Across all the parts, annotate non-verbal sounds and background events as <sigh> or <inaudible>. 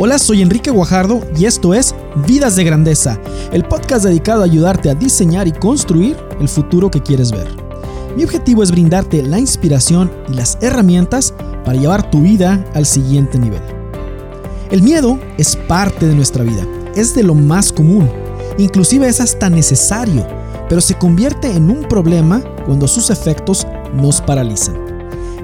Hola, soy Enrique Guajardo y esto es Vidas de Grandeza, el podcast dedicado a ayudarte a diseñar y construir el futuro que quieres ver. Mi objetivo es brindarte la inspiración y las herramientas para llevar tu vida al siguiente nivel. El miedo es parte de nuestra vida, es de lo más común, inclusive es hasta necesario, pero se convierte en un problema cuando sus efectos nos paralizan.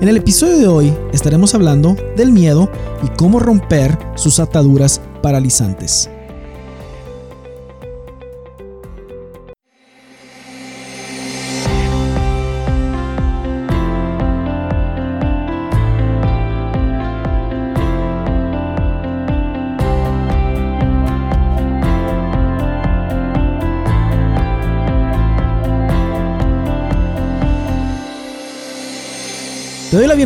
En el episodio de hoy estaremos hablando del miedo y cómo romper sus ataduras paralizantes.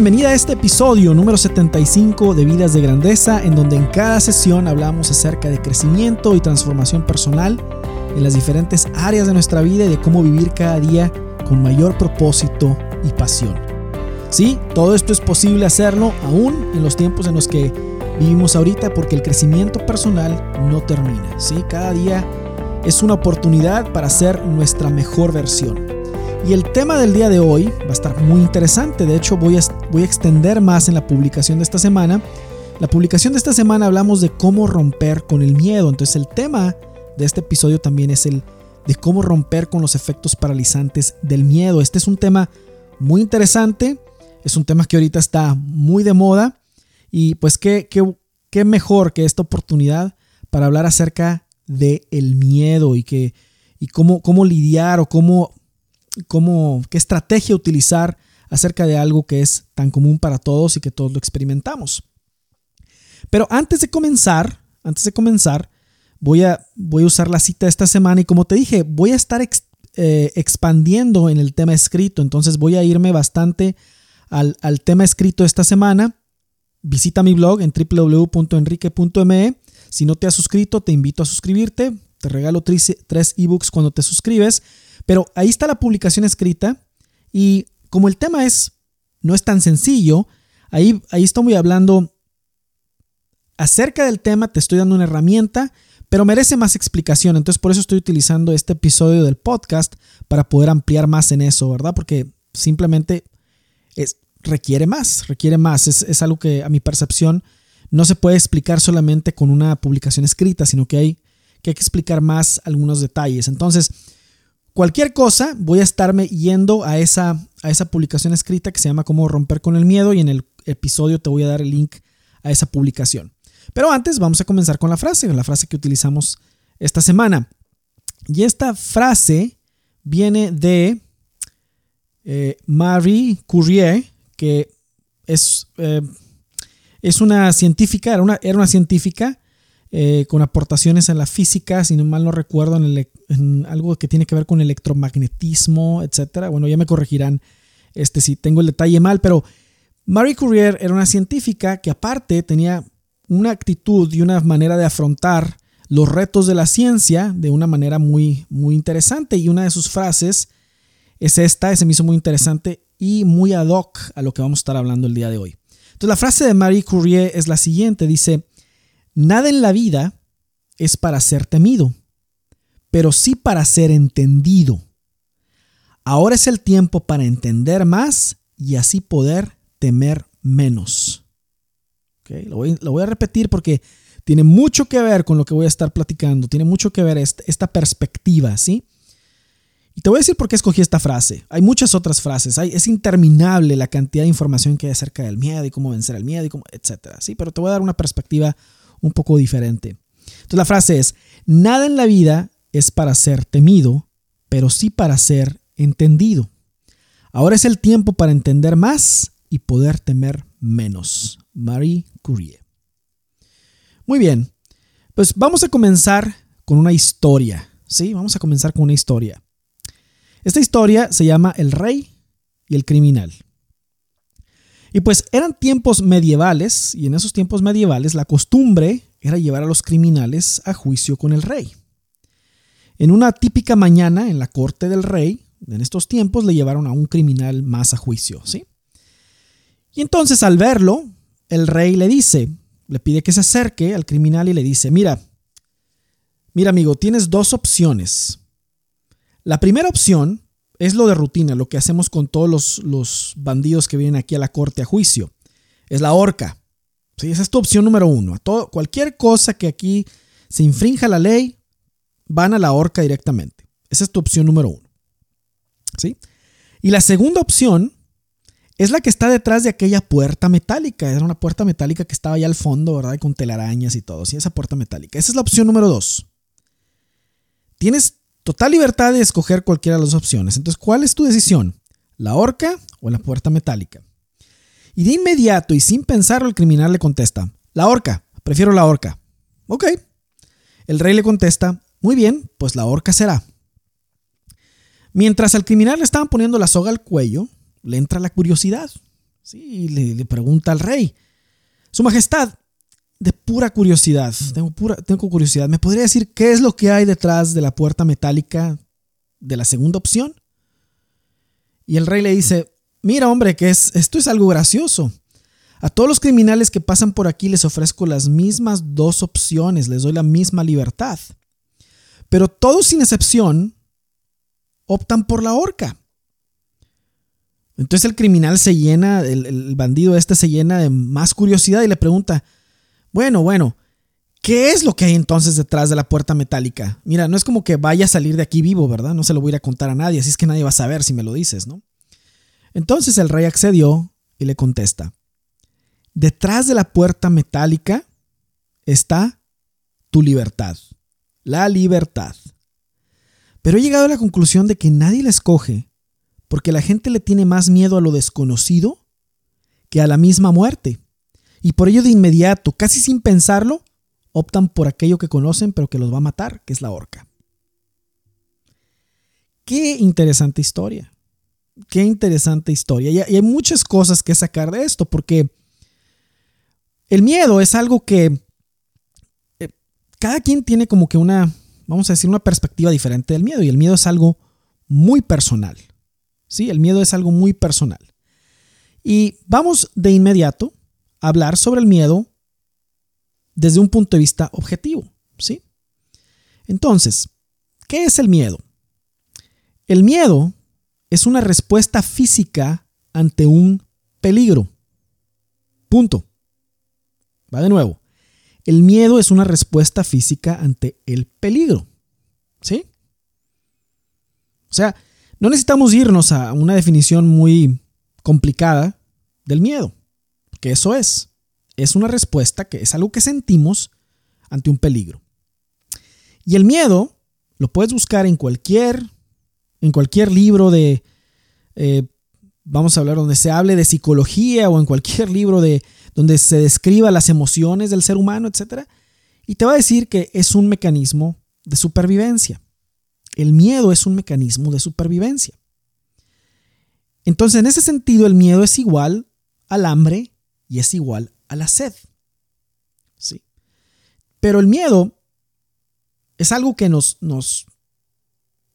Bienvenida a este episodio número 75 de Vidas de Grandeza, en donde en cada sesión hablamos acerca de crecimiento y transformación personal en las diferentes áreas de nuestra vida y de cómo vivir cada día con mayor propósito y pasión. Sí, todo esto es posible hacerlo aún en los tiempos en los que vivimos ahorita porque el crecimiento personal no termina. Sí, cada día es una oportunidad para ser nuestra mejor versión. Y el tema del día de hoy va a estar muy interesante. De hecho, voy a, voy a extender más en la publicación de esta semana. La publicación de esta semana hablamos de cómo romper con el miedo. Entonces el tema de este episodio también es el de cómo romper con los efectos paralizantes del miedo. Este es un tema muy interesante. Es un tema que ahorita está muy de moda. Y pues qué, qué, qué mejor que esta oportunidad para hablar acerca del el miedo y, que, y cómo, cómo lidiar o cómo cómo, qué estrategia utilizar acerca de algo que es tan común para todos y que todos lo experimentamos. Pero antes de comenzar, antes de comenzar, voy a, voy a usar la cita esta semana y como te dije, voy a estar eh, expandiendo en el tema escrito, entonces voy a irme bastante al, al tema escrito esta semana. Visita mi blog en www.enrique.me. Si no te has suscrito, te invito a suscribirte. Te regalo tres ebooks cuando te suscribes. Pero ahí está la publicación escrita y como el tema es no es tan sencillo, ahí, ahí estoy hablando acerca del tema, te estoy dando una herramienta, pero merece más explicación. Entonces por eso estoy utilizando este episodio del podcast para poder ampliar más en eso, ¿verdad? Porque simplemente es, requiere más, requiere más. Es, es algo que a mi percepción no se puede explicar solamente con una publicación escrita, sino que hay que, hay que explicar más algunos detalles. Entonces, Cualquier cosa, voy a estarme yendo a esa, a esa publicación escrita que se llama Cómo romper con el miedo y en el episodio te voy a dar el link a esa publicación. Pero antes vamos a comenzar con la frase, la frase que utilizamos esta semana. Y esta frase viene de eh, Marie Curie, que es, eh, es una científica, era una, era una científica eh, con aportaciones en la física, si no mal no recuerdo, en, algo que tiene que ver con electromagnetismo, etc. Bueno, ya me corregirán este, si tengo el detalle mal, pero Marie Curie era una científica que aparte tenía una actitud y una manera de afrontar los retos de la ciencia de una manera muy, muy interesante. Y una de sus frases es esta, ese me hizo muy interesante y muy ad hoc a lo que vamos a estar hablando el día de hoy. Entonces la frase de Marie Curie es la siguiente, dice, Nada en la vida es para ser temido, pero sí para ser entendido. Ahora es el tiempo para entender más y así poder temer menos. Lo, voy, a repetir porque tiene mucho que ver con lo que voy a estar platicando, tiene mucho que ver esta, esta perspectiva, ¿sí? Y te voy a decir por qué escogí esta frase. Hay muchas otras frases, hay, es interminable la cantidad de información que hay acerca del miedo y cómo vencer el miedo y cómo, etcétera, ¿sí? Pero te voy a dar una perspectiva un poco diferente. Entonces la frase es, nada en la vida es para ser temido, pero sí para ser entendido. Ahora es el tiempo para entender más y poder temer menos. Marie Curie. Muy bien, pues vamos a comenzar con una historia. Sí, vamos a comenzar con una historia. Esta historia se llama El rey y el criminal. Y pues eran tiempos medievales y en esos tiempos medievales la costumbre era llevar a los criminales a juicio con el rey. En una típica mañana en la corte del rey, en estos tiempos le llevaron a un criminal más a juicio, ¿sí? Y entonces al verlo, el rey le dice, le pide que se acerque al criminal y le dice, mira, mira amigo, tienes dos opciones. La primera opción es lo de rutina, lo que hacemos con todos los, los bandidos que vienen aquí a la corte a juicio. Es la horca. ¿Sí? Esa es tu opción número uno. todo, cualquier cosa que aquí se infrinja la ley, van a la horca directamente. Esa es tu opción número uno. ¿Sí? Y la segunda opción es la que está detrás de aquella puerta metálica. Era una puerta metálica que estaba allá al fondo, ¿verdad? Con telarañas y todo. Sí, esa puerta metálica. Esa es la opción número dos. Tienes total libertad de escoger cualquiera de las opciones. Entonces, ¿cuál es tu decisión? ¿La horca o la puerta metálica? Y de inmediato y sin pensarlo, el criminal le contesta, la horca, prefiero la horca. Ok. El rey le contesta, muy bien, pues la horca será. Mientras al criminal le estaban poniendo la soga al cuello, le entra la curiosidad. Sí, y le, pregunta al rey, Su Majestad, de pura curiosidad, tengo, pura, tengo curiosidad, ¿me podría decir qué es lo que hay detrás de la puerta metálica de la segunda opción? Y el rey le dice, mira hombre, que es, esto es algo gracioso. A todos los criminales que pasan por aquí les ofrezco las mismas dos opciones, les doy la misma libertad. Pero todos sin excepción optan por la horca. Entonces el criminal se llena, el, bandido este se llena de más curiosidad y le pregunta, bueno, bueno, ¿qué es lo que hay entonces detrás de la puerta metálica? Mira, no es como que vaya a salir de aquí vivo, ¿verdad? No se lo voy a ir a contar a nadie, así es que nadie va a saber si me lo dices, ¿no? Entonces el rey accedió y le contesta, detrás de la puerta metálica está tu libertad, la libertad. Pero he llegado a la conclusión de que nadie la escoge porque la gente le tiene más miedo a lo desconocido que a la misma muerte. Y por ello de inmediato, casi sin pensarlo, optan por aquello que conocen pero que los va a matar, que es la horca. Qué interesante historia. Qué interesante historia. Y hay muchas cosas que sacar de esto, porque el miedo es algo que eh, cada quien tiene como que una, vamos a decir, una perspectiva diferente del miedo. Y el miedo es algo muy personal. ¿sí? El miedo es algo muy personal. Y vamos de inmediato hablar sobre el miedo desde un punto de vista objetivo, ¿sí? Entonces, ¿qué es el miedo? El miedo es una respuesta física ante un peligro. Punto. Va de nuevo. El miedo es una respuesta física ante el peligro. ¿Sí? O sea, no necesitamos irnos a una definición muy complicada del miedo, que eso es. Es una respuesta que es algo que sentimos ante un peligro. Y el miedo lo puedes buscar en cualquier, en cualquier libro de, eh, vamos a hablar donde se hable de psicología o en cualquier libro de donde se describa las emociones del ser humano, etc. Y te va a decir que es un mecanismo de supervivencia. El miedo es un mecanismo de supervivencia. Entonces, en ese sentido, el miedo es igual al hambre y es igual a la sed. ¿Sí? Pero el miedo es algo que nos, nos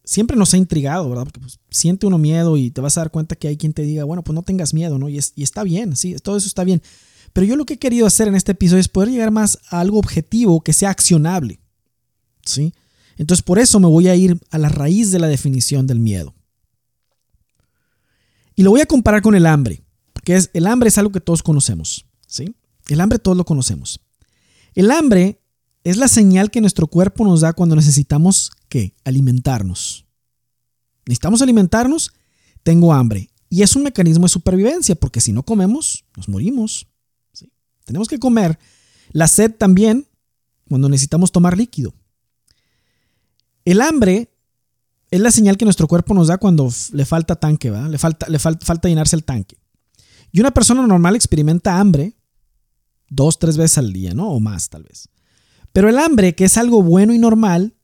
siempre nos ha intrigado, ¿verdad? Porque pues, siente uno miedo y te vas a dar cuenta que hay quien te diga, bueno, pues no tengas miedo, ¿no? Y, y está bien, sí, todo eso está bien. Pero yo lo que he querido hacer en este episodio es poder llegar más a algo objetivo que sea accionable. ¿Sí? Entonces por eso me voy a ir a la raíz de la definición del miedo. Y lo voy a comparar con el hambre, porque es, el hambre es algo que todos conocemos. ¿sí? El hambre todos lo conocemos. El hambre es la señal que nuestro cuerpo nos da cuando necesitamos ¿qué? alimentarnos. Necesitamos alimentarnos, tengo hambre. Y es un mecanismo de supervivencia, porque si no comemos, nos morimos. Tenemos que comer. La sed también, cuando necesitamos tomar líquido. El hambre es la señal que nuestro cuerpo nos da cuando le falta tanque. Le falta, le falta llenarse el tanque. Y una persona normal experimenta hambre dos, tres veces al día, ¿no? O más tal vez. Pero el hambre, que es algo bueno y normal,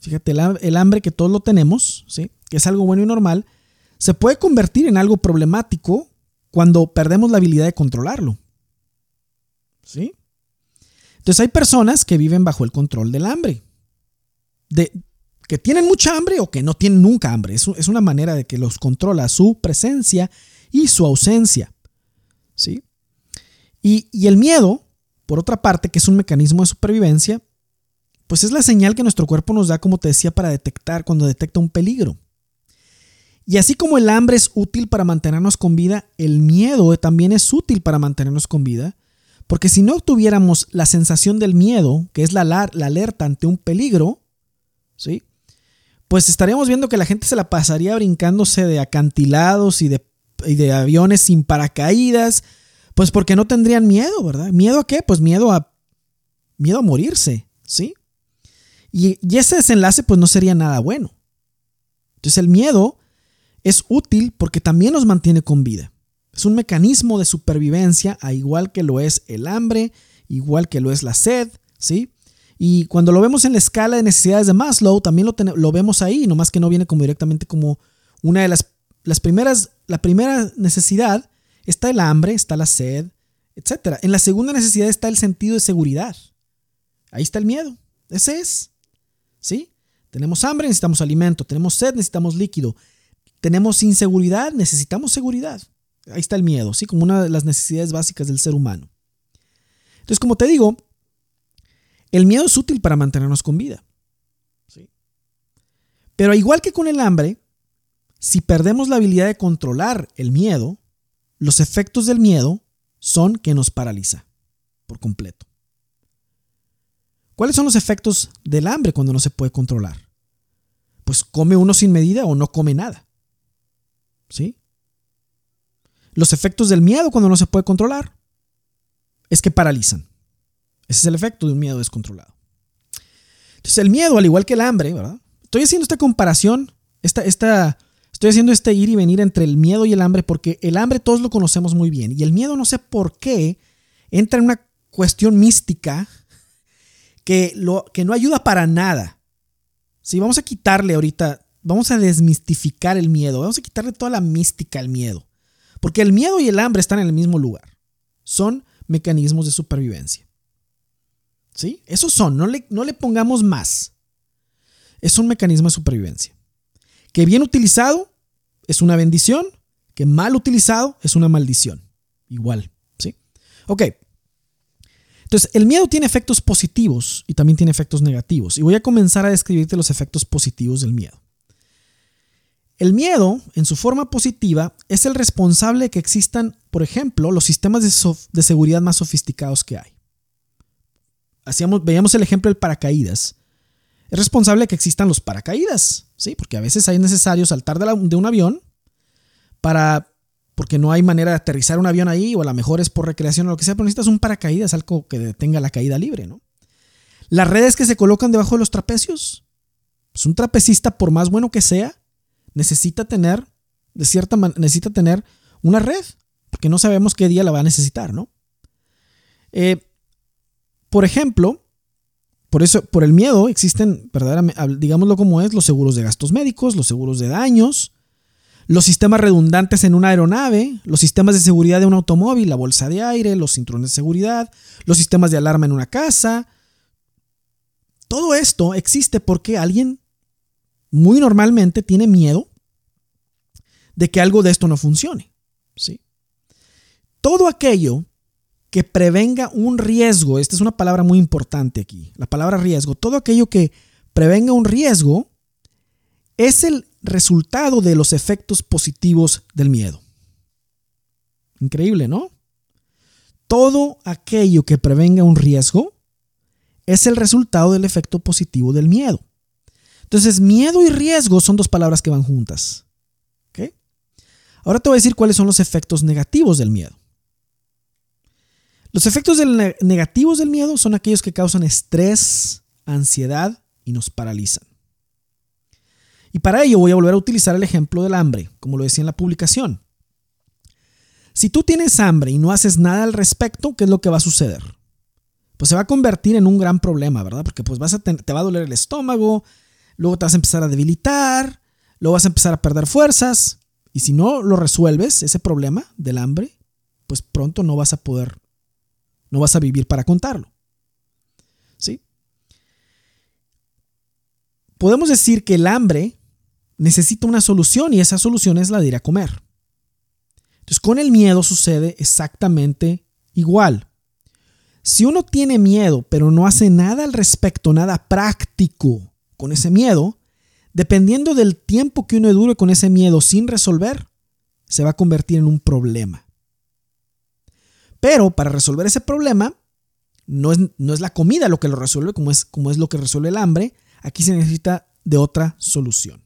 fíjate, el, hambre que todos lo tenemos, ¿sí? Que es algo bueno y normal, se puede convertir en algo problemático cuando perdemos la habilidad de controlarlo. ¿Sí? Entonces hay personas que viven bajo el control del hambre de que tienen mucha hambre o que no tienen nunca hambre. Es, es una manera de que los controla su presencia y su ausencia. ¿sí? Y, y el miedo por otra parte, que es un mecanismo de supervivencia, pues es la señal que nuestro cuerpo nos da, como te decía, para detectar cuando detecta un peligro. Y así como el hambre es útil para mantenernos con vida, el miedo también es útil para mantenernos con vida, porque si no tuviéramos la sensación del miedo, que es la, la alerta ante un peligro, ¿sí? Pues estaríamos viendo que la gente se la pasaría brincándose de acantilados y de, y de aviones sin paracaídas, pues porque no tendrían miedo, ¿verdad? ¿Miedo a qué? Pues miedo a miedo a morirse, ¿sí? Y, y ese desenlace pues no sería nada bueno. Entonces el miedo es útil porque también nos mantiene con vida. Es un mecanismo de supervivencia, a igual que lo es el hambre, igual que lo es la sed, ¿sí? Y cuando lo vemos en la escala de necesidades de Maslow, también lo, lo vemos ahí, nomás que no viene como directamente como una de las, las primeras, la primera necesidad está el hambre, está la sed, etc. En la segunda necesidad está el sentido de seguridad. Ahí está el miedo. Ese es. ¿Sí? Tenemos hambre, necesitamos alimento. Tenemos sed, necesitamos líquido. Tenemos inseguridad, necesitamos seguridad. Ahí está el miedo, ¿sí? Como una de las necesidades básicas del ser humano. Entonces, como te digo, el miedo es útil para mantenernos con vida. ¿sí? Pero igual que con el hambre, si perdemos la habilidad de controlar el miedo, los efectos del miedo son que nos paraliza por completo. ¿Cuáles son los efectos del hambre cuando no se puede controlar? Pues come uno sin medida o no come nada. ¿Sí? Los efectos del miedo cuando no se puede controlar es que paralizan. Ese es el efecto de un miedo descontrolado. Entonces el miedo, al igual que el hambre, ¿verdad? Estoy haciendo esta comparación, esta, esta, estoy haciendo este ir y venir entre el miedo y el hambre porque el hambre todos lo conocemos muy bien y el miedo no sé por qué entra en una cuestión mística que, lo, que no ayuda para nada. Si vamos a quitarle ahorita vamos a desmistificar el miedo, vamos a quitarle toda la mística al miedo. Porque el miedo y el hambre están en el mismo lugar. Son mecanismos de supervivencia. ¿Sí? Esos son, no le, no le pongamos más. Es un mecanismo de supervivencia. Que bien utilizado es una bendición, que mal utilizado es una maldición. Igual, ¿sí? Ok. Entonces, el miedo tiene efectos positivos y también tiene efectos negativos. Y voy a comenzar a describirte los efectos positivos del miedo. El miedo, en su forma positiva, es el responsable de que existan, por ejemplo, los sistemas de, seguridad más sofisticados que hay. Veíamos el ejemplo del paracaídas. Es responsable que existan los paracaídas, ¿sí? Porque a veces es necesario saltar de, un avión para porque no hay manera de aterrizar un avión ahí, o a lo mejor es por recreación o lo que sea, pero necesitas un paracaídas, algo que detenga la caída libre, ¿no? Las redes que se colocan debajo de los trapecios. Pues un trapecista, por más bueno que sea, necesita tener, de cierta manera, necesita tener una red, porque no sabemos qué día la va a necesitar, ¿no? Eh, por ejemplo, por eso, por el miedo existen, verdaderamente, digámoslo como es, los seguros de gastos médicos, los seguros de daños, los sistemas redundantes en una aeronave, los sistemas de seguridad de un automóvil, la bolsa de aire, los cinturones de seguridad, los sistemas de alarma en una casa. Todo esto existe porque alguien muy normalmente tiene miedo de que algo de esto no funcione. ¿sí? Todo aquello que prevenga un riesgo, esta es una palabra muy importante aquí, la palabra riesgo, todo aquello que prevenga un riesgo es el resultado de los efectos positivos del miedo. Increíble, ¿no? Todo aquello que prevenga un riesgo es el resultado del efecto positivo del miedo. Entonces, miedo y riesgo son dos palabras que van juntas. Ahora te voy a decir cuáles son los efectos negativos del miedo. Los efectos negativos del miedo son aquellos que causan estrés, ansiedad y nos paralizan. Y para ello voy a volver a utilizar el ejemplo del hambre, como lo decía en la publicación. Si tú tienes hambre y no haces nada al respecto, ¿qué es lo que va a suceder? Pues se va a convertir en un gran problema, ¿verdad? Porque pues vas a te va a doler el estómago, luego te vas a empezar a debilitar, luego vas a empezar a perder fuerzas. Y si no lo resuelves, ese problema del hambre, pues pronto no vas a poder, no vas a vivir para contarlo. ¿Sí? Podemos decir que el hambre necesita una solución y esa solución es la de ir a comer. Entonces con el miedo sucede exactamente igual. si uno tiene miedo, pero no hace nada al respecto, nada práctico con ese miedo, dependiendo del tiempo que uno dure con ese miedo sin resolver, se va a convertir en un problema. Pero para resolver ese problema, no es, no es la comida lo que lo resuelve, como es, como es lo que resuelve el hambre. Aquí se necesita de otra solución.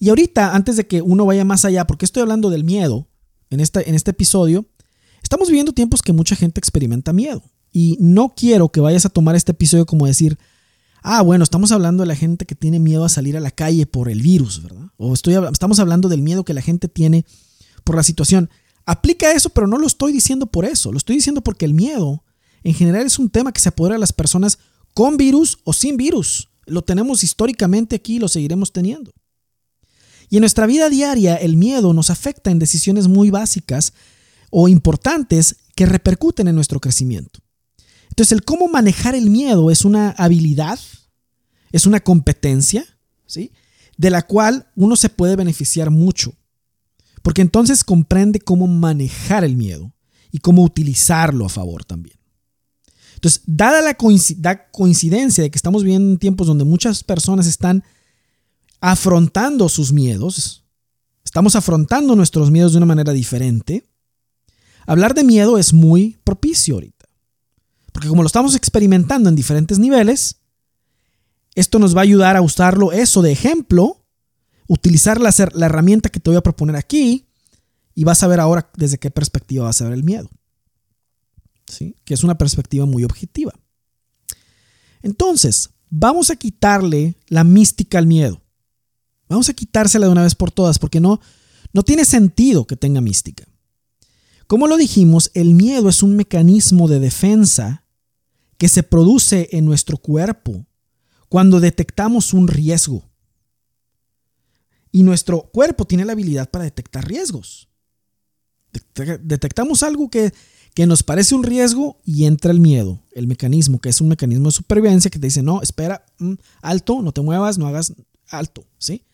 Y ahorita, antes de que uno vaya más allá, porque estoy hablando del miedo en, en este episodio, estamos viviendo tiempos que mucha gente experimenta miedo. Y no quiero que vayas a tomar este episodio como decir, ah, bueno, estamos hablando de la gente que tiene miedo a salir a la calle por el virus, ¿verdad? O estoy, estamos hablando del miedo que la gente tiene por la situación. Aplica eso, pero no lo estoy diciendo por eso. Lo estoy diciendo porque el miedo en general es un tema que se apodera a las personas con virus o sin virus. Lo tenemos históricamente aquí y lo seguiremos teniendo. Y en nuestra vida diaria el miedo nos afecta en decisiones muy básicas o importantes que repercuten en nuestro crecimiento. Entonces el cómo manejar el miedo es una habilidad, es una competencia, ¿sí? De la cual uno se puede beneficiar mucho. Porque entonces comprende cómo manejar el miedo y cómo utilizarlo a favor también. Entonces, dada la coincidencia de que estamos viviendo en tiempos donde muchas personas están afrontando sus miedos, estamos afrontando nuestros miedos de una manera diferente, hablar de miedo es muy propicio ahorita. Porque como lo estamos experimentando en diferentes niveles, esto nos va a ayudar a usarlo eso de ejemplo, utilizar la, herramienta que te voy a proponer aquí y vas a ver ahora desde qué perspectiva vas a ver el miedo que es una perspectiva muy objetiva. Entonces, vamos a quitarle la mística al miedo. Vamos a quitársela de una vez por todas porque no, no tiene sentido que tenga mística. Como lo dijimos, el miedo es un mecanismo de defensa que se produce en nuestro cuerpo cuando detectamos un riesgo. Y nuestro cuerpo tiene la habilidad para detectar riesgos. Detectamos algo que que nos parece un riesgo y entra el miedo, el mecanismo, que es un mecanismo de supervivencia que te dice, no, espera, mm, alto, no te muevas, no hagas alto, ¿sí?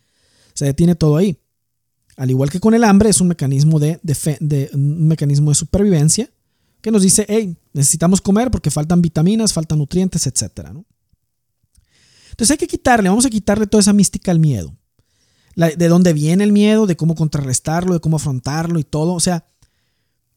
Se detiene todo ahí. Al igual que con el hambre, es un mecanismo de, de, mecanismo de supervivencia que nos dice, hey, necesitamos comer porque faltan vitaminas, faltan nutrientes, etc. Entonces hay que quitarle, vamos a quitarle toda esa mística al miedo. De dónde viene el miedo, de cómo contrarrestarlo, de cómo afrontarlo y todo. O sea,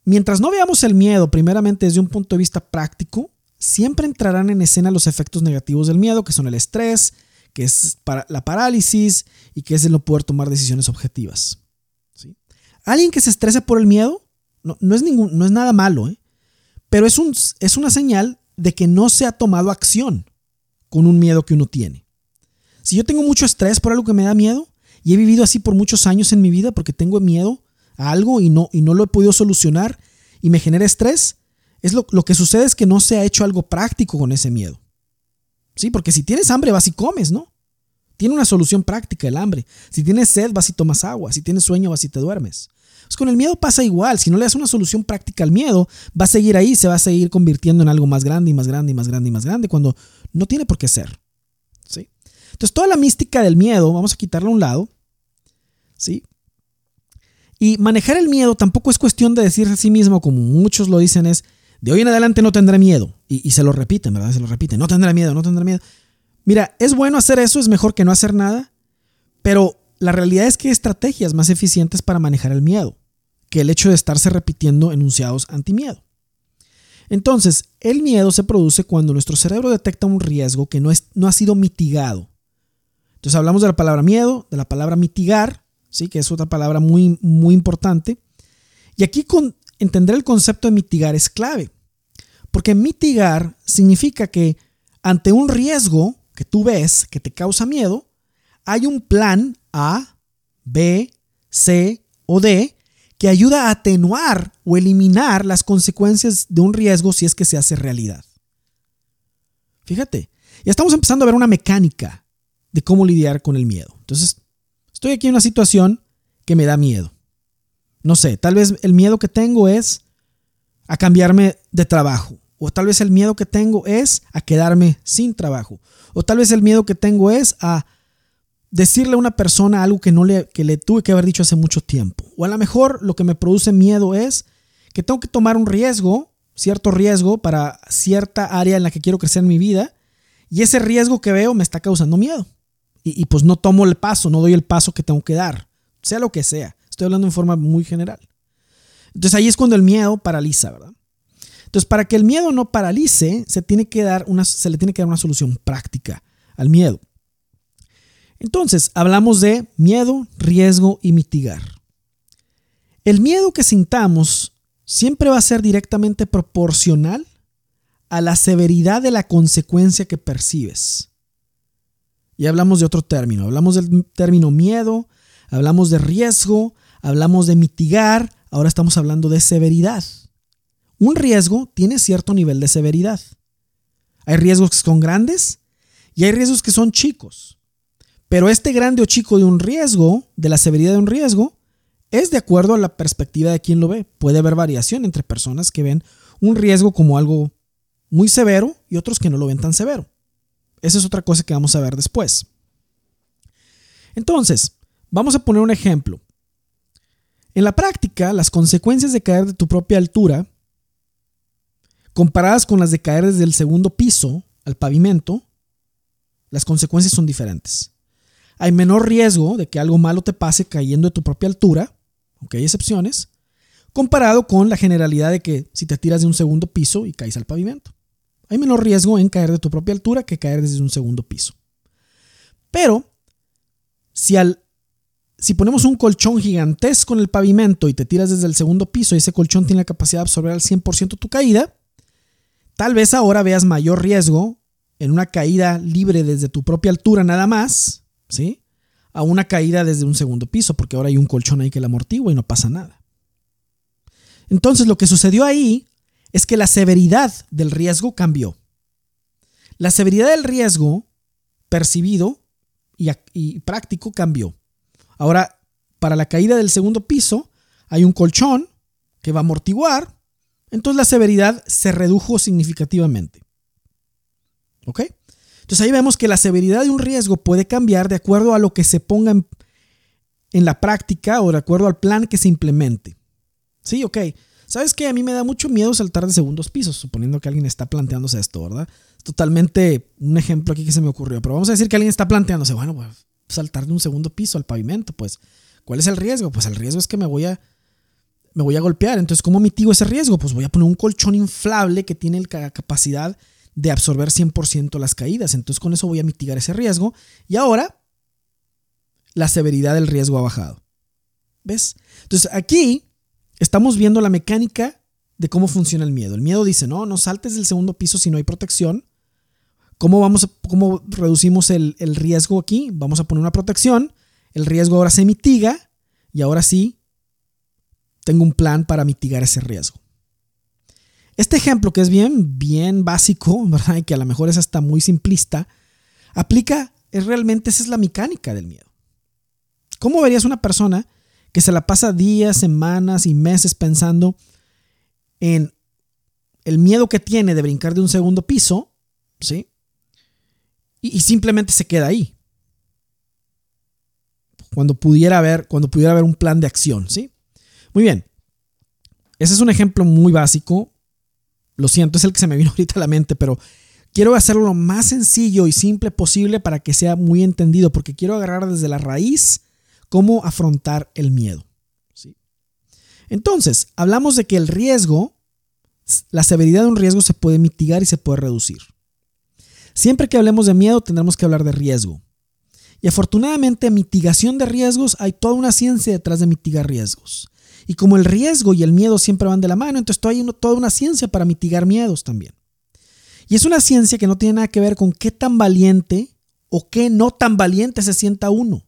Mientras no veamos el miedo primeramente desde un punto de vista práctico, siempre entrarán en escena los efectos negativos del miedo, que son el estrés, que es la parálisis y que es el no poder tomar decisiones objetivas. Alguien que se estrese por el miedo no, es, ningún, no es nada malo, ¿eh? pero es, un, es una señal de que no se ha tomado acción con un miedo que uno tiene. Si yo tengo mucho estrés por algo que me da miedo y he vivido así por muchos años en mi vida porque tengo miedo algo y no, y no lo he podido solucionar y me genera estrés, es lo, lo, que sucede es que no se ha hecho algo práctico con ese miedo. Sí, porque si tienes hambre vas y comes, ¿no? Tiene una solución práctica el hambre. Si tienes sed vas y tomas agua. Si tienes sueño vas y te duermes. Pues con el miedo pasa igual. Si no le das una solución práctica al miedo, va a seguir ahí, se va a seguir convirtiendo en algo más grande y más grande y más grande y más grande cuando no tiene por qué ser. Entonces toda la mística del miedo, vamos a quitarla a un lado. ¿Sí? Y manejar el miedo tampoco es cuestión de decirse a sí mismo, como muchos lo dicen, es de hoy en adelante no tendré miedo. Y, se lo repiten, ¿verdad? Se lo repiten, no tendré miedo, no tendré miedo. Mira, es bueno hacer eso, es mejor que no hacer nada, pero la realidad es que hay estrategias más eficientes para manejar el miedo que el hecho de estarse repitiendo enunciados anti-miedo. Entonces, el miedo se produce cuando nuestro cerebro detecta un riesgo que no, es, no ha sido mitigado. Entonces hablamos de la palabra miedo, de la palabra mitigar, ¿sí? que es otra palabra muy, muy importante. Y aquí con entender el concepto de mitigar es clave, porque mitigar significa que ante un riesgo que tú ves que te causa miedo, hay un plan A, B, C o D que ayuda a atenuar o eliminar las consecuencias de un riesgo si es que se hace realidad. Fíjate, ya estamos empezando a ver una mecánica de cómo lidiar con el miedo. Entonces, Estoy aquí en una situación que me da miedo. No sé, tal vez el miedo que tengo es a cambiarme de trabajo. O tal vez el miedo que tengo es a quedarme sin trabajo. O tal vez el miedo que tengo es a decirle a una persona algo que, no le, que le tuve que haber dicho hace mucho tiempo. O a lo mejor lo que me produce miedo es que tengo que tomar un riesgo cierto riesgo para cierta área en la que quiero crecer en mi vida y ese riesgo que veo me está causando miedo. Y, pues no tomo el paso, no doy el paso que tengo que dar, sea lo que sea. Estoy hablando en forma muy general. Entonces ahí es cuando el miedo paraliza, ¿verdad? Entonces para que el miedo no paralice, se, tiene que dar una, se le tiene que dar una solución práctica al miedo. Entonces hablamos de miedo, riesgo y mitigar. El miedo que sintamos siempre va a ser directamente proporcional a la severidad de la consecuencia que percibes. Y hablamos de otro término, hablamos del término miedo, hablamos de riesgo, hablamos de mitigar, ahora estamos hablando de severidad. Un riesgo tiene cierto nivel de severidad. Hay riesgos que son grandes y hay riesgos que son chicos. Pero este grande o chico de un riesgo, de la severidad de un riesgo, es de acuerdo a la perspectiva de quien lo ve. Puede haber variación entre personas que ven un riesgo como algo muy severo y otros que no lo ven tan severo. Esa es otra cosa que vamos a ver después. Entonces, vamos a poner un ejemplo. En la práctica, las consecuencias de caer de tu propia altura, comparadas con las de caer desde el segundo piso al pavimento, las consecuencias son diferentes. Hay menor riesgo de que algo malo te pase cayendo de tu propia altura, aunque hay excepciones, comparado con la generalidad de que si te tiras de un segundo piso y caes al pavimento. Hay menor riesgo en caer de tu propia altura que caer desde un segundo piso. Pero, si, al, si ponemos un colchón gigantesco en el pavimento y te tiras desde el segundo piso y ese colchón tiene la capacidad de absorber al 100% tu caída, tal vez ahora veas mayor riesgo en una caída libre desde tu propia altura nada más, ¿sí? a una caída desde un segundo piso, porque ahora hay un colchón ahí que la amortigua y no pasa nada. Entonces lo que sucedió ahí es que la severidad del riesgo cambió. La severidad del riesgo percibido y, práctico cambió. Ahora, para la caída del segundo piso hay un colchón que va a amortiguar, entonces la severidad se redujo significativamente. ¿Ok? Entonces ahí vemos que la severidad de un riesgo puede cambiar de acuerdo a lo que se ponga en, la práctica o de acuerdo al plan que se implemente. Sí, ok. ¿Sabes qué? A mí me da mucho miedo saltar de segundos pisos, suponiendo que alguien está planteándose esto, ¿verdad? Totalmente un ejemplo aquí que se me ocurrió, pero vamos a decir que alguien está planteándose, bueno, pues saltar de un segundo piso al pavimento, pues, ¿cuál es el riesgo? Pues el riesgo es que me voy a me voy a golpear. Entonces, ¿cómo mitigo ese riesgo? Pues voy a poner un colchón inflable que tiene la capacidad de absorber 100% las caídas. Entonces con eso voy a mitigar ese riesgo. Y ahora la severidad del riesgo ha bajado. ¿Ves? Entonces aquí estamos viendo la mecánica de cómo funciona el miedo. El miedo dice, no, no saltes del segundo piso si no hay protección. ¿Cómo, vamos cómo reducimos el, el riesgo aquí? Vamos a poner una protección. El riesgo ahora se mitiga y ahora sí tengo un plan para mitigar ese riesgo. Este ejemplo, que es bien, bien básico, <laughs> ¿verdad? Y que a lo mejor es hasta muy simplista, aplica, es realmente, esa es la mecánica del miedo. ¿Cómo verías una persona que se la pasa días, semanas y meses pensando en el miedo que tiene de brincar de un segundo piso, ¿sí? Y, simplemente se queda ahí. Cuando pudiera haber, cuando pudiera haber un plan de acción, ¿sí? Muy bien. Ese es un ejemplo muy básico, lo siento, es el que se me vino <laughs> ahorita a la mente, pero quiero hacerlo lo más sencillo y simple posible para que sea muy entendido, porque quiero agarrar desde la raíz cómo afrontar el miedo. ¿sí? Entonces, hablamos de que el riesgo, la severidad de un riesgo se puede mitigar y se puede reducir. Siempre que hablemos de miedo, tendremos que hablar de riesgo. Y afortunadamente, mitigación de riesgos, hay toda una ciencia detrás de mitigar riesgos. Y como el riesgo y el miedo siempre van de la mano, entonces hay toda una ciencia para mitigar miedos también. Y es una ciencia que no tiene nada que ver con qué tan valiente o qué no tan valiente se sienta uno.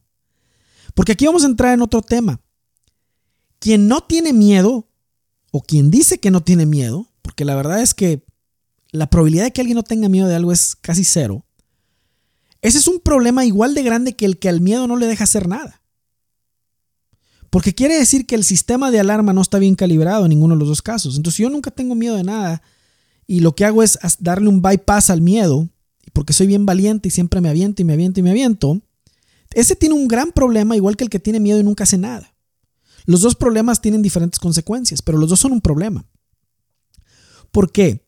Porque aquí vamos a entrar en otro tema. Quien no tiene miedo, o quien dice que no tiene miedo, porque la verdad es que la probabilidad de que alguien no tenga miedo de algo es casi cero, ese es un problema igual de grande que el que al miedo no le deja hacer nada. Porque quiere decir que el sistema de alarma no está bien calibrado en ninguno de los dos casos. Entonces yo nunca tengo miedo de nada y lo que hago es darle un bypass al miedo, porque soy bien valiente y siempre me aviento y me aviento y me aviento. Ese tiene un gran problema igual que el que tiene miedo y nunca hace nada. Los dos problemas tienen diferentes consecuencias, pero los dos son un problema. ¿Por qué?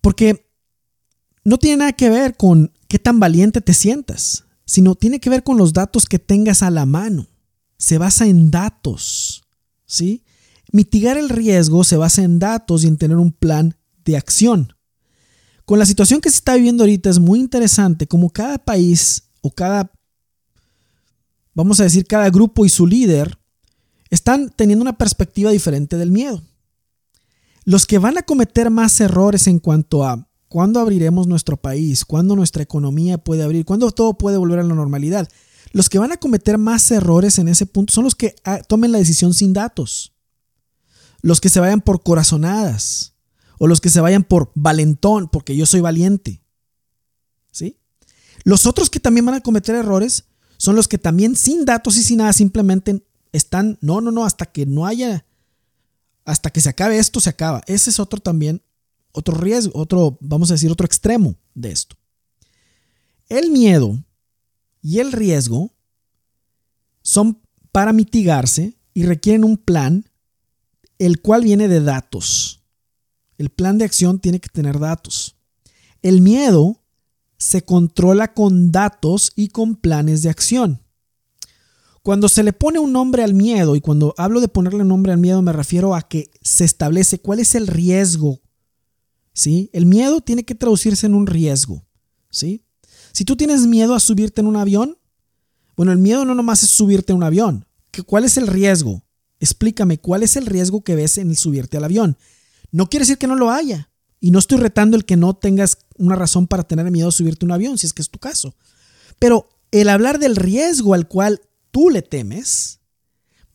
Porque no tiene nada que ver con qué tan valiente te sientas, sino tiene que ver con los datos que tengas a la mano. Se basa en datos, ¿sí? Mitigar el riesgo se basa en datos y en tener un plan de acción. Con la situación que se está viviendo ahorita es muy interesante como cada país o cada, vamos a decir, cada grupo y su líder están teniendo una perspectiva diferente del miedo. Los que van a cometer más errores en cuanto a cuándo abriremos nuestro país, cuándo nuestra economía puede abrir, cuándo todo puede volver a la normalidad, los que van a cometer más errores en ese punto son los que ah, tomen la decisión sin datos, los que se vayan por corazonadas o los que se vayan por valentón, porque yo soy valiente. Los otros que también van a cometer errores son los que también sin datos y sin nada simplemente están, no, no, no, hasta que no haya, hasta que se acabe esto, se acaba. Ese es otro también, otro riesgo, otro, vamos a decir, otro extremo de esto. El miedo y el riesgo son para mitigarse y requieren un plan, el cual viene de datos. El plan de acción tiene que tener datos. El miedo se controla con datos y con planes de acción. Cuando se le pone un nombre al miedo, y cuando hablo de ponerle nombre al miedo me refiero a que se establece cuál es el riesgo. ¿Sí? El miedo tiene que traducirse en un riesgo. ¿Sí? Si tú tienes miedo a subirte en un avión, bueno, el miedo no nomás es subirte en un avión. ¿Cuál es el riesgo? Explícame, ¿cuál es el riesgo que ves en el subirte al avión? No quiere decir que no lo haya. Y no estoy retando el que no tengas una razón para tener miedo a subirte a un avión, si es que es tu caso. Pero el hablar del riesgo al cual tú le temes,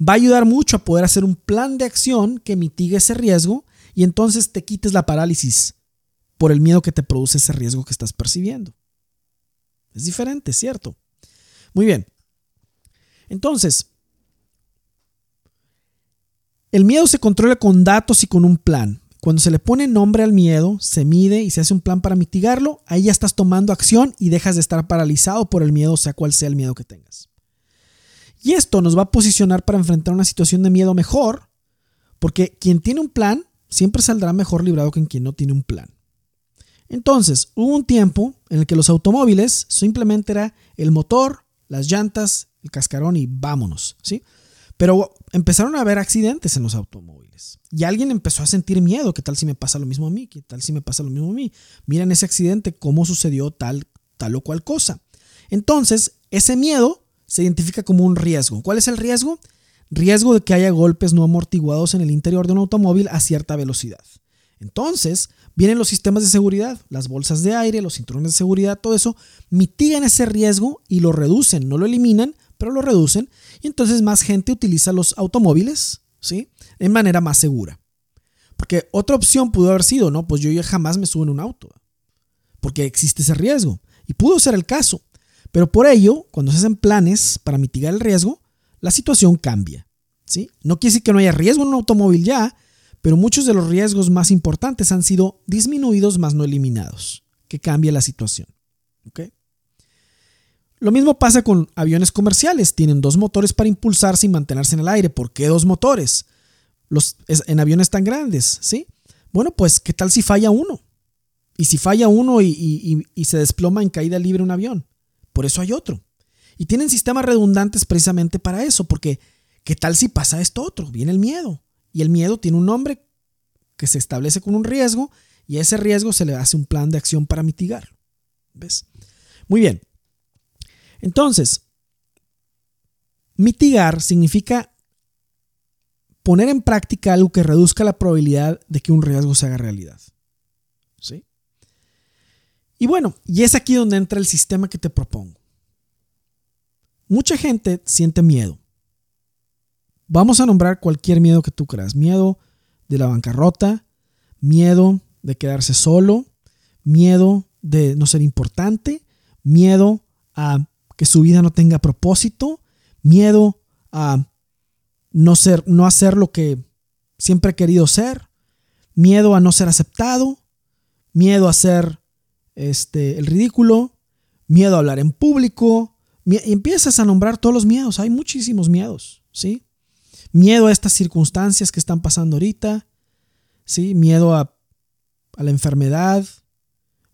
va a ayudar mucho a poder hacer un plan de acción que mitigue ese riesgo y entonces te quites la parálisis por el miedo que te produce ese riesgo que estás percibiendo. Es diferente, ¿cierto? Muy bien. Entonces, el miedo se controla con datos y con un plan. Cuando se le pone nombre al miedo, se mide y se hace un plan para mitigarlo, ahí ya estás tomando acción y dejas de estar paralizado por el miedo, sea cual sea el miedo que tengas. Y esto nos va a posicionar para enfrentar una situación de miedo mejor, porque quien tiene un plan siempre saldrá mejor librado que quien no tiene un plan. Entonces, hubo un tiempo en el que los automóviles simplemente era el motor, las llantas, el cascarón y vámonos, ¿sí? Pero empezaron a haber accidentes en los automóviles y alguien empezó a sentir miedo, ¿qué tal si me pasa lo mismo a mí? ¿Qué tal si me pasa lo mismo a mí? Miren ese accidente, cómo sucedió tal, tal o cual cosa. Entonces, ese miedo se identifica como un riesgo. ¿Cuál es el riesgo? Riesgo de que haya golpes no amortiguados en el interior de un automóvil a cierta velocidad. Entonces, vienen los sistemas de seguridad, las bolsas de aire, los cinturones de seguridad, todo eso, mitigan ese riesgo y lo reducen, no lo eliminan, pero lo reducen. Y entonces más gente utiliza los automóviles, ¿sí? De manera más segura. Porque otra opción pudo haber sido, no, pues yo ya jamás me subo en un auto, porque existe ese riesgo. Y pudo ser el caso. Pero por ello, cuando se hacen planes para mitigar el riesgo, la situación cambia. ¿sí? No quiere decir que no haya riesgo en un automóvil ya, pero muchos de los riesgos más importantes han sido disminuidos más no eliminados, que cambia la situación. Lo mismo pasa con aviones comerciales. Tienen dos motores para impulsarse y mantenerse en el aire. ¿Por qué dos motores? Los, en aviones tan grandes, ¿sí? Bueno, pues, ¿qué tal si falla uno? Y si falla uno y se desploma en caída libre un avión. Por eso hay otro. Y tienen sistemas redundantes precisamente para eso, porque ¿qué tal si pasa esto otro? Viene el miedo. Y el miedo tiene un nombre que se establece con un riesgo y a ese riesgo se le hace un plan de acción para mitigar. ¿Ves? Muy bien. Entonces, mitigar significa poner en práctica algo que reduzca la probabilidad de que un riesgo se haga realidad. ¿Sí? Y bueno, y es aquí donde entra el sistema que te propongo. Mucha gente siente miedo. Vamos a nombrar cualquier miedo que tú creas. Miedo de la bancarrota, miedo de quedarse solo, miedo de no ser importante, miedo a que su vida no tenga propósito, miedo a no ser no hacer lo que siempre he querido ser, miedo a no ser aceptado, miedo a ser este, el ridículo, miedo a hablar en público, y empiezas a nombrar todos los miedos, hay muchísimos miedos, ¿sí? Miedo a estas circunstancias que están pasando ahorita, ¿sí? Miedo a, a la enfermedad,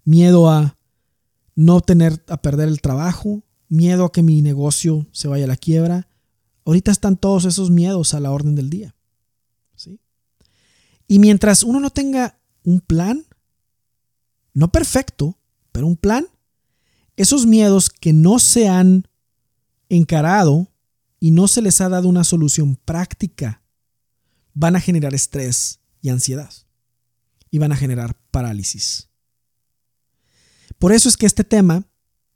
miedo a no tener, a perder el trabajo, miedo a que mi negocio se vaya a la quiebra. Ahorita están todos esos miedos a la orden del día. ¿sí? Y mientras uno no tenga un plan, no perfecto, pero un plan, esos miedos que no se han encarado y no se les ha dado una solución práctica, van a generar estrés y ansiedad. Y van a generar parálisis. Por eso es que este tema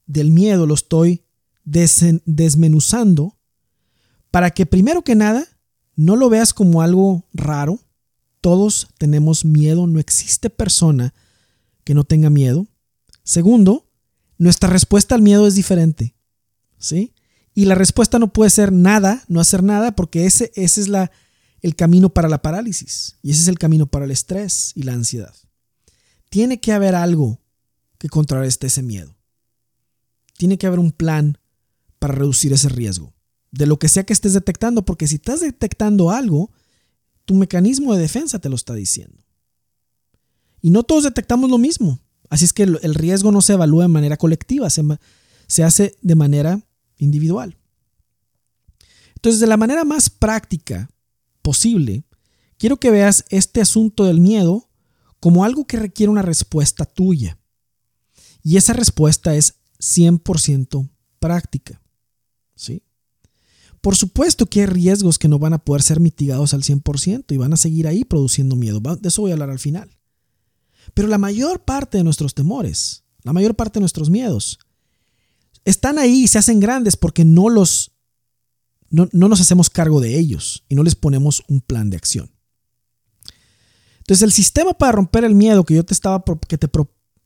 del miedo lo estoy desmenuzando para que primero que nada no lo veas como algo raro. Todos tenemos miedo, no existe persona que no tenga miedo. Segundo, nuestra respuesta al miedo es diferente. ¿Sí? Y la respuesta no puede ser nada, no hacer nada, porque ese, es el camino para la parálisis. Y ese es el camino para el estrés y la ansiedad. Tiene que haber algo que contrarreste ese miedo. Tiene que haber un plan para reducir ese riesgo. De lo que sea que estés detectando, porque si estás detectando algo, tu mecanismo de defensa te lo está diciendo. Y no todos detectamos lo mismo. Así es que el riesgo no se evalúa de manera colectiva, se, se hace de manera individual. Entonces, de la manera más práctica posible, quiero que veas este asunto del miedo como algo que requiere una respuesta tuya. Y esa respuesta es 100% práctica. ¿Sí? Por supuesto que hay riesgos que no van a poder ser mitigados al 100% y van a seguir ahí produciendo miedo. De eso voy a hablar al final. Pero la mayor parte de nuestros temores, la mayor parte de nuestros miedos, están ahí y se hacen grandes porque no los no, nos hacemos cargo de ellos y no les ponemos un plan de acción. Entonces, el sistema para romper el miedo que yo te estaba que te,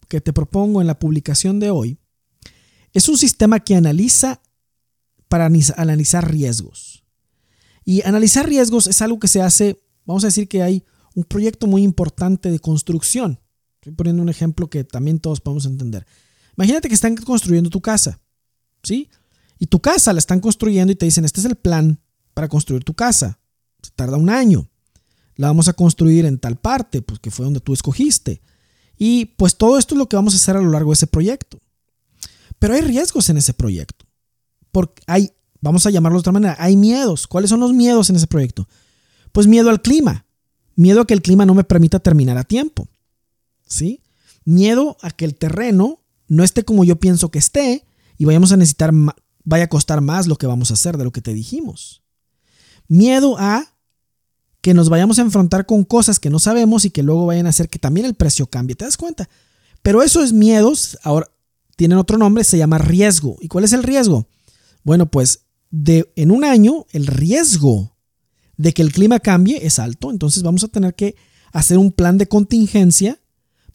que te propongo en la publicación de hoy es un sistema que analiza para analizar riesgos. Y analizar riesgos es algo que se hace, vamos a decir que hay un proyecto muy importante de construcción. Estoy poniendo un ejemplo que también todos podemos entender. Imagínate que están construyendo tu casa, ¿sí? Y tu casa la están construyendo y te dicen, este es el plan para construir tu casa. Se tarda un año. La vamos a construir en tal parte, pues que fue donde tú escogiste. Y pues todo esto es lo que vamos a hacer a lo largo de ese proyecto. Pero hay riesgos en ese proyecto. Porque hay, vamos a llamarlo de otra manera, hay miedos. ¿Cuáles son los miedos en ese proyecto? Pues miedo al clima. Miedo a que el clima no me permita terminar a tiempo. ¿sí? Miedo a que el terreno no esté como yo pienso que esté y vayamos a necesitar, vaya a costar más lo que vamos a hacer de lo que te dijimos. Miedo a que nos vayamos a enfrentar con cosas que no sabemos y que luego vayan a hacer que también el precio cambie. ¿Te das cuenta? Pero esos miedos ahora tienen otro nombre, se llama riesgo. ¿Y cuál es el riesgo? Bueno, pues de, en un año el riesgo de que el clima cambie es alto, entonces vamos a tener que hacer un plan de contingencia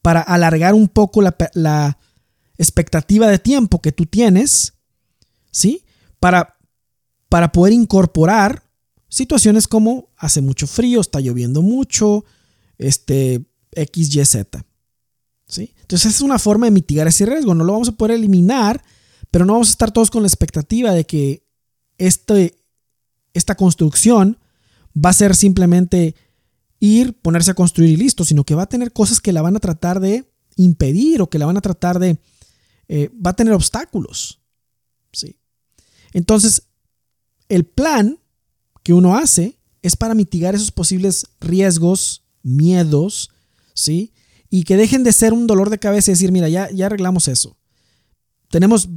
para alargar un poco la, expectativa de tiempo que tú tienes, ¿sí? Para, para poder incorporar situaciones como hace mucho frío, está lloviendo mucho, este, X, Y, Z. ¿sí? Entonces es una forma de mitigar ese riesgo. No lo vamos a poder eliminar, pero no vamos a estar todos con la expectativa de que este, esta construcción va a ser simplemente ir, ponerse a construir y listo, sino que va a tener cosas que la van a tratar de impedir o que la van a tratar de... Eh, va a tener obstáculos. ¿sí? Entonces, el plan que uno hace es para mitigar esos posibles riesgos, miedos, ¿sí? Y que dejen de ser un dolor de cabeza y decir, mira, ya, ya arreglamos eso. Tenemos,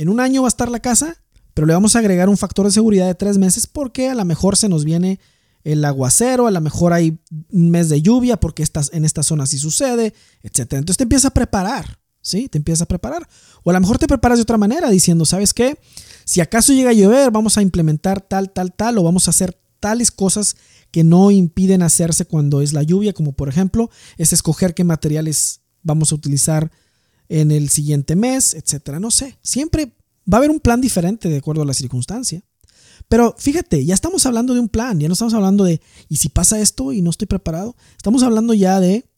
en un año va a estar la casa, pero le vamos a agregar un factor de seguridad de tres meses porque a lo mejor se nos viene el aguacero, a lo mejor hay un mes de lluvia porque estás en esta zona sí sucede, etc. Entonces te empiezas a preparar, ¿sí? Te empiezas a preparar. O a lo mejor te preparas de otra manera diciendo, ¿sabes qué? Si acaso llega a llover, vamos a implementar tal, tal, tal, o vamos a hacer tales cosas que no impiden hacerse cuando es la lluvia, como por ejemplo es escoger qué materiales vamos a utilizar en el siguiente mes, etcétera. No sé, siempre va a haber un plan diferente de acuerdo a la circunstancia. Pero fíjate, ya estamos hablando de un plan, ya no estamos hablando de, ¿y si pasa esto y no estoy preparado? Estamos hablando ya de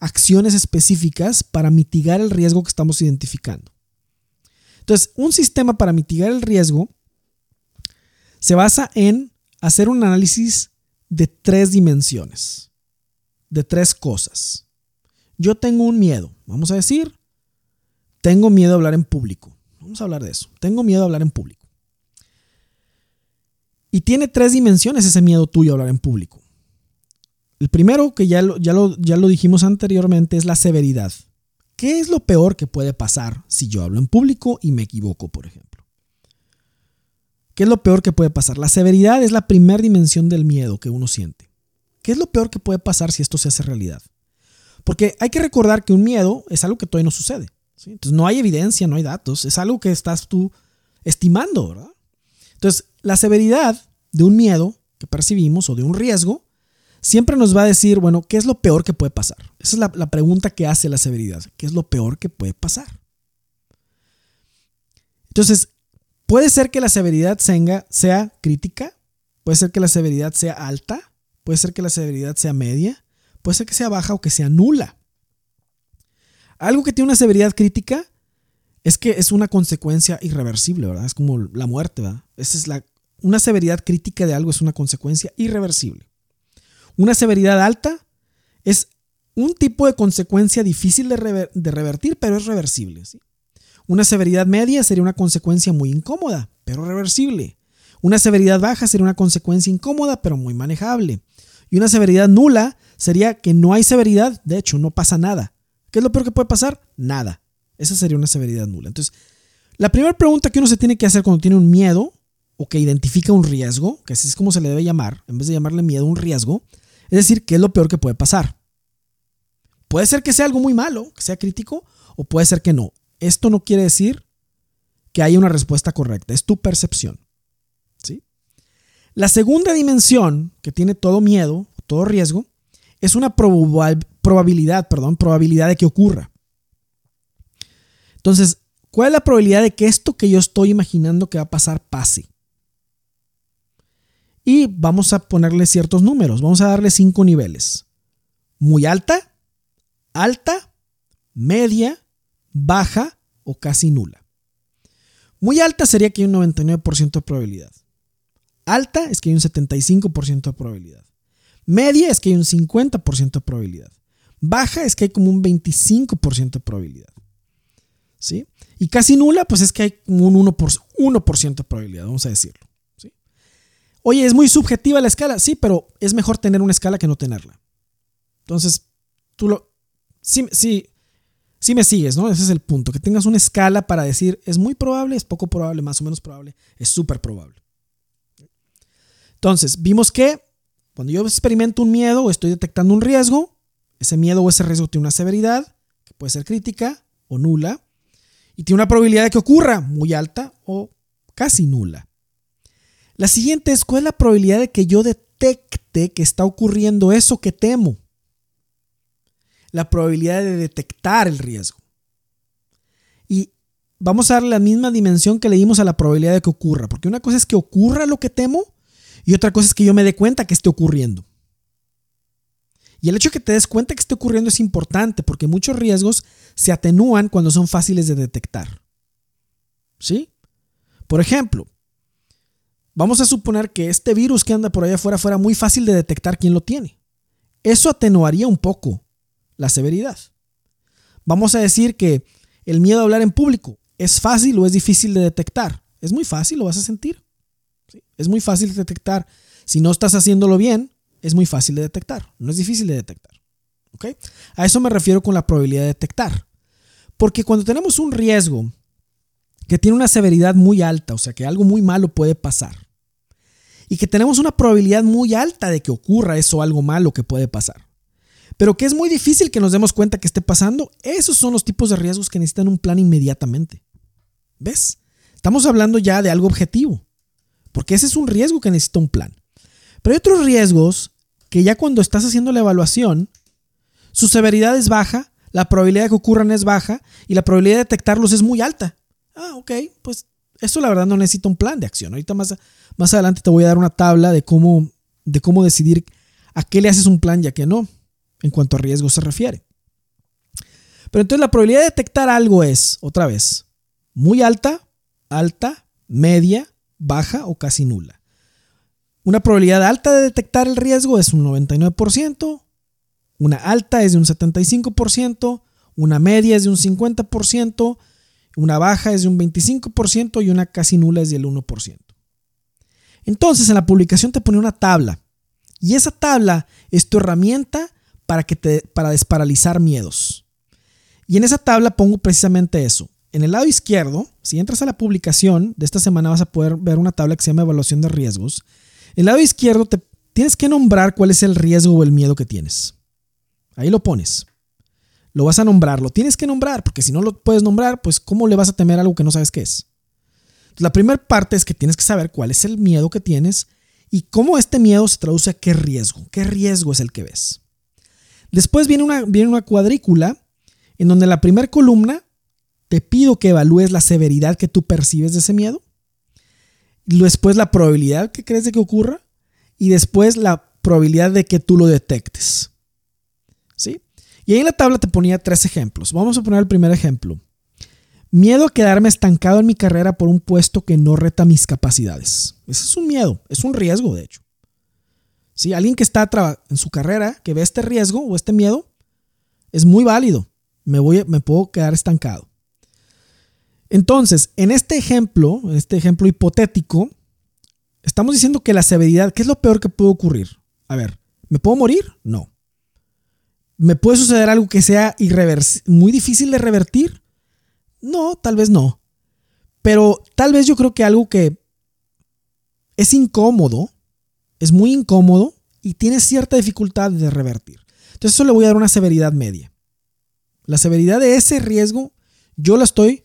acciones específicas para mitigar el riesgo que estamos identificando. Entonces, un sistema para mitigar el riesgo se basa en hacer un análisis de tres dimensiones. de tres cosas. Yo tengo un miedo, vamos a decir, tengo miedo a hablar en público. Vamos a hablar de eso. Tengo miedo a hablar en público. Y tiene tres dimensiones ese miedo tuyo a hablar en público. El primero, que ya ya ya lo dijimos anteriormente, es la severidad. ¿Qué es lo peor que puede pasar si yo hablo en público y me equivoco, por ejemplo? ¿Qué es lo peor que puede pasar? La severidad es la primera dimensión del miedo que uno siente. ¿Qué es lo peor que puede pasar si esto se hace realidad? Porque hay que recordar que un miedo es algo que todavía no sucede. Entonces no hay evidencia, no hay datos, es algo que estás tú estimando, ¿verdad? Entonces, la severidad de un miedo que percibimos o de un riesgo siempre nos va a decir, bueno, ¿qué es lo peor que puede pasar? Esa es la, pregunta que hace la severidad. ¿Qué es lo peor que puede pasar? Entonces, puede ser que la severidad sea, sea crítica, puede ser que la severidad sea alta, puede ser que la severidad sea media, puede ser que sea baja o que sea nula. Algo que tiene una severidad crítica es que es una consecuencia irreversible, ¿verdad? Es como la muerte, ¿verdad? Esa es la, una severidad crítica de algo es una consecuencia irreversible. Una severidad alta es un tipo de consecuencia difícil de, revertir, pero es reversible. Una severidad media sería una consecuencia muy incómoda, pero reversible. Una severidad baja sería una consecuencia incómoda, pero muy manejable. Y una severidad nula sería que no hay severidad, de hecho, no pasa nada. ¿Qué es lo peor que puede pasar? Nada. Esa sería una severidad nula. Entonces, la primera pregunta que uno se tiene que hacer cuando tiene un miedo o que identifica un riesgo, que así es como se le debe llamar, en vez de llamarle miedo, un riesgo, es decir, ¿qué es lo peor que puede pasar? Puede ser que sea algo muy malo, que sea crítico, o puede ser que no. Esto no quiere decir que haya una respuesta correcta, es tu percepción. ¿sí? La segunda dimensión que tiene todo miedo, todo riesgo, es una probabilidad, perdón, probabilidad de que ocurra. Entonces, ¿cuál es la probabilidad de que esto que yo estoy imaginando que va a pasar pase? Y vamos a ponerle ciertos números. Vamos a darle cinco niveles. Muy alta, alta, media, baja o casi nula. Muy alta sería que hay un 99% de probabilidad. Alta es que hay un 75% de probabilidad. Media es que hay un 50% de probabilidad. Baja es que hay como un 25% de probabilidad. ¿Sí? Y casi nula, pues es que hay como un 1%, 1 de probabilidad, vamos a decirlo. Oye, es muy subjetiva la escala. Sí, pero es mejor tener una escala que no tenerla. Entonces, tú lo... Sí, sí, sí me sigues, ¿no? Ese es el punto. Que tengas una escala para decir, es muy probable, es poco probable, más o menos probable, es súper probable. Entonces, vimos que cuando yo experimento un miedo o estoy detectando un riesgo, ese miedo o ese riesgo tiene una severidad, que puede ser crítica o nula, y tiene una probabilidad de que ocurra muy alta o casi nula. La siguiente es, ¿cuál es la probabilidad de que yo detecte que está ocurriendo eso que temo? La probabilidad de detectar el riesgo. Y vamos a darle la misma dimensión que le dimos a la probabilidad de que ocurra, porque una cosa es que ocurra lo que temo y otra cosa es que yo me dé cuenta que esté ocurriendo. Y el hecho de que te des cuenta que esté ocurriendo es importante porque muchos riesgos se atenúan cuando son fáciles de detectar. ¿Sí? Por ejemplo, Vamos a suponer que este virus que anda por allá afuera fuera muy fácil de detectar quién lo tiene. Eso atenuaría un poco la severidad. Vamos a decir que el miedo a hablar en público es fácil o es difícil de detectar. Es muy fácil, lo vas a sentir. Es muy fácil de detectar. Si no estás haciéndolo bien, es muy fácil de detectar. No es difícil de detectar. A eso me refiero con la probabilidad de detectar. Porque cuando tenemos un riesgo que tiene una severidad muy alta, o sea que algo muy malo puede pasar, y que tenemos una probabilidad muy alta de que ocurra eso algo malo que puede pasar. Pero que es muy difícil que nos demos cuenta que esté pasando, esos son los tipos de riesgos que necesitan un plan inmediatamente. ¿Ves? Estamos hablando ya de algo objetivo, porque ese es un riesgo que necesita un plan. Pero hay otros riesgos que ya cuando estás haciendo la evaluación, su severidad es baja, la probabilidad de que ocurran es baja y la probabilidad de detectarlos es muy alta. Ah, ok, pues eso la verdad no necesita un plan de acción. Ahorita más, más adelante te voy a dar una tabla de cómo, de cómo decidir a qué le haces un plan y a qué no, en cuanto a riesgo se refiere. Pero entonces la probabilidad de detectar algo es, otra vez, muy alta, alta, media, baja o casi nula. Una probabilidad alta de detectar el riesgo es un 99%, Una alta es de un 75%, una media es de un 50%, una baja es de un 25% y una casi nula es del 1%. Entonces en la publicación te pone una tabla y esa tabla es tu herramienta para, que te, para desparalizar miedos. Y en esa tabla pongo precisamente eso. En el lado izquierdo, si entras a la publicación de esta semana vas a poder ver una tabla que se llama evaluación de riesgos. En el lado izquierdo te tienes que nombrar cuál es el riesgo o el miedo que tienes. Ahí lo pones. Lo vas a nombrar, lo tienes que nombrar, porque si no lo puedes nombrar, pues ¿cómo le vas a temer algo que no sabes qué es? La primera parte es que tienes que saber cuál es el miedo que tienes y cómo este miedo se traduce a qué riesgo, qué riesgo es el que ves. Después viene una, viene una cuadrícula en donde la primera columna te pido que evalúes la severidad que tú percibes de ese miedo. Después la probabilidad que crees de que ocurra. Y después la probabilidad de que tú lo detectes. ¿Sí? Y ahí en la tabla te ponía tres ejemplos. Vamos a poner el primer ejemplo. Miedo a quedarme estancado en mi carrera por un puesto que no reta mis capacidades. Ese es un miedo, es un riesgo, de hecho. Si alguien que está en su carrera, que ve este riesgo o este miedo, es muy válido. Me, voy, me puedo quedar estancado. Entonces, en este ejemplo, en este ejemplo hipotético, estamos diciendo que la severidad, ¿qué es lo peor que puede ocurrir? A ver, ¿me puedo morir? No. ¿Me puede suceder algo que sea muy difícil de revertir? No, tal vez no. Pero tal vez yo creo que algo que es incómodo, es muy incómodo y tiene cierta dificultad de revertir. Entonces eso le voy a dar una severidad media. La severidad de ese riesgo yo la estoy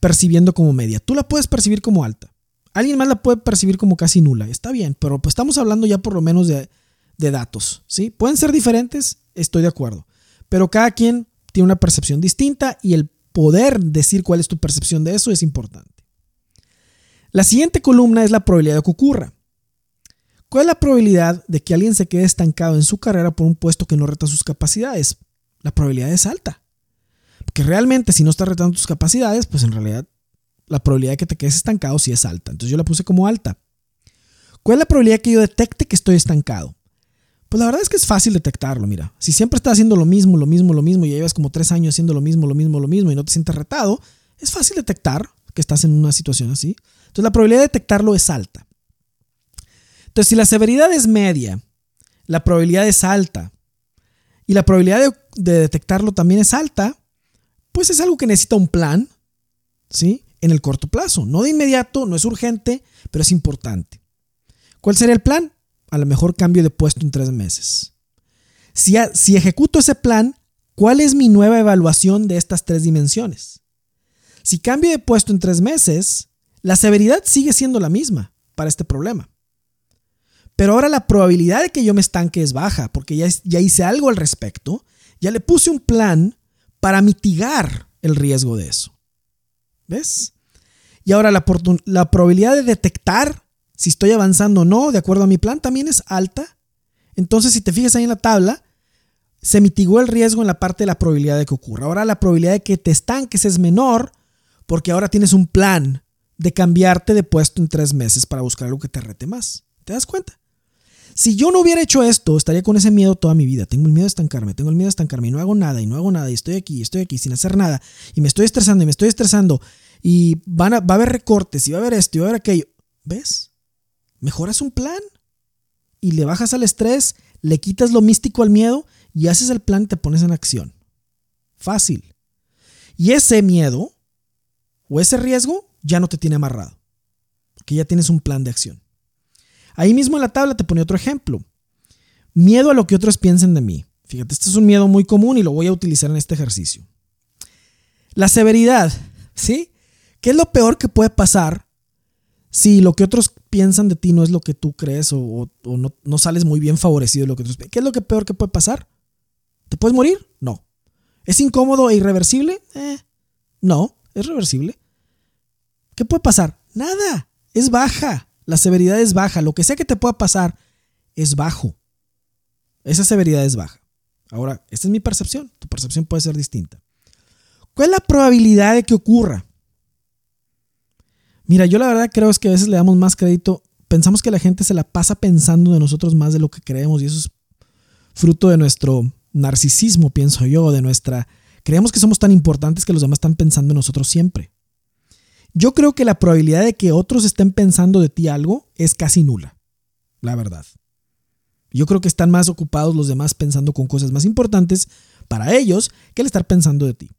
percibiendo como media. Tú la puedes percibir como alta. Alguien más la puede percibir como casi nula. Está bien, pero pues estamos hablando ya por lo menos de, de datos. ¿sí? Pueden ser diferentes, estoy de acuerdo. Pero cada quien tiene una percepción distinta y el poder decir cuál es tu percepción de eso es importante. La siguiente columna es la probabilidad de que ocurra. ¿Cuál es la probabilidad de que alguien se quede estancado en su carrera por un puesto que no reta sus capacidades? La probabilidad es alta. Porque realmente si no estás retando tus capacidades, pues en realidad la probabilidad de que te quedes estancado sí es alta. Entonces yo la puse como alta. ¿Cuál es la probabilidad que yo detecte que estoy estancado? Pues la verdad es que es fácil detectarlo, mira. Si siempre estás haciendo lo mismo, lo mismo, lo mismo, y llevas como tres años haciendo lo mismo, lo mismo, lo mismo, y no te sientes retado, es fácil detectar que estás en una situación así. Entonces la probabilidad de detectarlo es alta. Entonces si la severidad es media, la probabilidad es alta, y la probabilidad de detectarlo también es alta, pues es algo que necesita un plan, ¿sí? En el corto plazo. No de inmediato, no es urgente, pero es importante. ¿Cuál sería el plan? A lo mejor cambio de puesto en tres meses. Si, ejecuto ese plan, ¿cuál es mi nueva evaluación de estas tres dimensiones? Si cambio de puesto en tres meses, la severidad sigue siendo la misma para este problema. Pero ahora la probabilidad de que yo me estanque es baja, porque ya hice algo al respecto, ya le puse un plan para mitigar el riesgo de eso. ¿Ves? Y ahora la, probabilidad de detectar si estoy avanzando o no, de acuerdo a mi plan, también es alta. Entonces, si te fijas ahí en la tabla, se mitigó el riesgo en la parte de la probabilidad de que ocurra. Ahora la probabilidad de que te estanques es menor porque ahora tienes un plan de cambiarte de puesto en tres meses para buscar algo que te rete más. ¿Te das cuenta? Si yo no hubiera hecho esto, estaría con ese miedo toda mi vida. Tengo el miedo de estancarme, tengo el miedo de estancarme y no hago nada y no hago nada y estoy aquí y estoy aquí sin hacer nada y me estoy estresando y me estoy estresando y va a haber recortes y va a haber esto y va a haber aquello. ¿Ves? Mejoras un plan y le bajas al estrés, le quitas lo místico al miedo y haces el plan y te pones en acción. Fácil. Y ese miedo o ese riesgo ya no te tiene amarrado, porque ya tienes un plan de acción. Ahí mismo en la tabla te pone otro ejemplo. Miedo a lo que otros piensen de mí. Fíjate, este es un miedo muy común y lo voy a utilizar en este ejercicio. La severidad, ¿sí? ¿Qué es lo peor que puede pasar si lo que otros piensan de ti no es lo que tú crees o, no, sales muy bien favorecido de lo que otros ¿Qué es lo que peor que puede pasar? ¿Te puedes morir? No. ¿Es incómodo e irreversible? Eh, no, es reversible. ¿Qué puede pasar? Nada, es baja. La severidad es baja. Lo que sea que te pueda pasar es bajo. Esa severidad es baja. Ahora, esta es mi percepción. Tu percepción puede ser distinta. ¿Cuál es la probabilidad de que ocurra? Mira, yo la verdad creo es que a veces le damos más crédito. Pensamos que la gente se la pasa pensando de nosotros más de lo que creemos y eso es fruto de nuestro narcisismo, pienso yo, de nuestra... Creemos que somos tan importantes que los demás están pensando en nosotros siempre. Yo creo que la probabilidad de que otros estén pensando de ti algo es casi nula, la verdad. Yo creo que están más ocupados los demás pensando con cosas más importantes para ellos que el estar pensando de ti.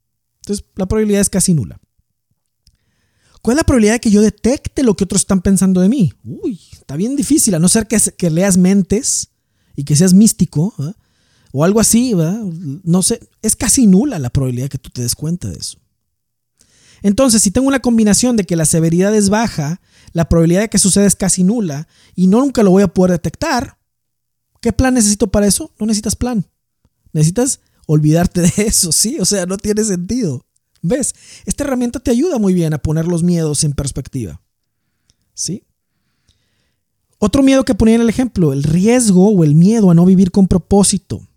Entonces, la probabilidad es casi nula. ¿Cuál es la probabilidad de que yo detecte lo que otros están pensando de mí? Uy, está bien difícil, a no ser que, leas mentes y que seas místico o algo así, ¿verdad? no sé, es casi nula la probabilidad de que tú te des cuenta de eso. Entonces, si tengo una combinación de que la severidad es baja, la probabilidad de que suceda es casi nula y no nunca lo voy a poder detectar, ¿qué plan necesito para eso? No necesitas plan. Necesitas olvidarte de eso, <laughs> ¿sí? O sea, no tiene sentido. ¿Ves? Esta herramienta te ayuda muy bien a poner los miedos en perspectiva. ¿Sí? Otro miedo que ponía en el ejemplo, el riesgo o el miedo a no vivir con propósito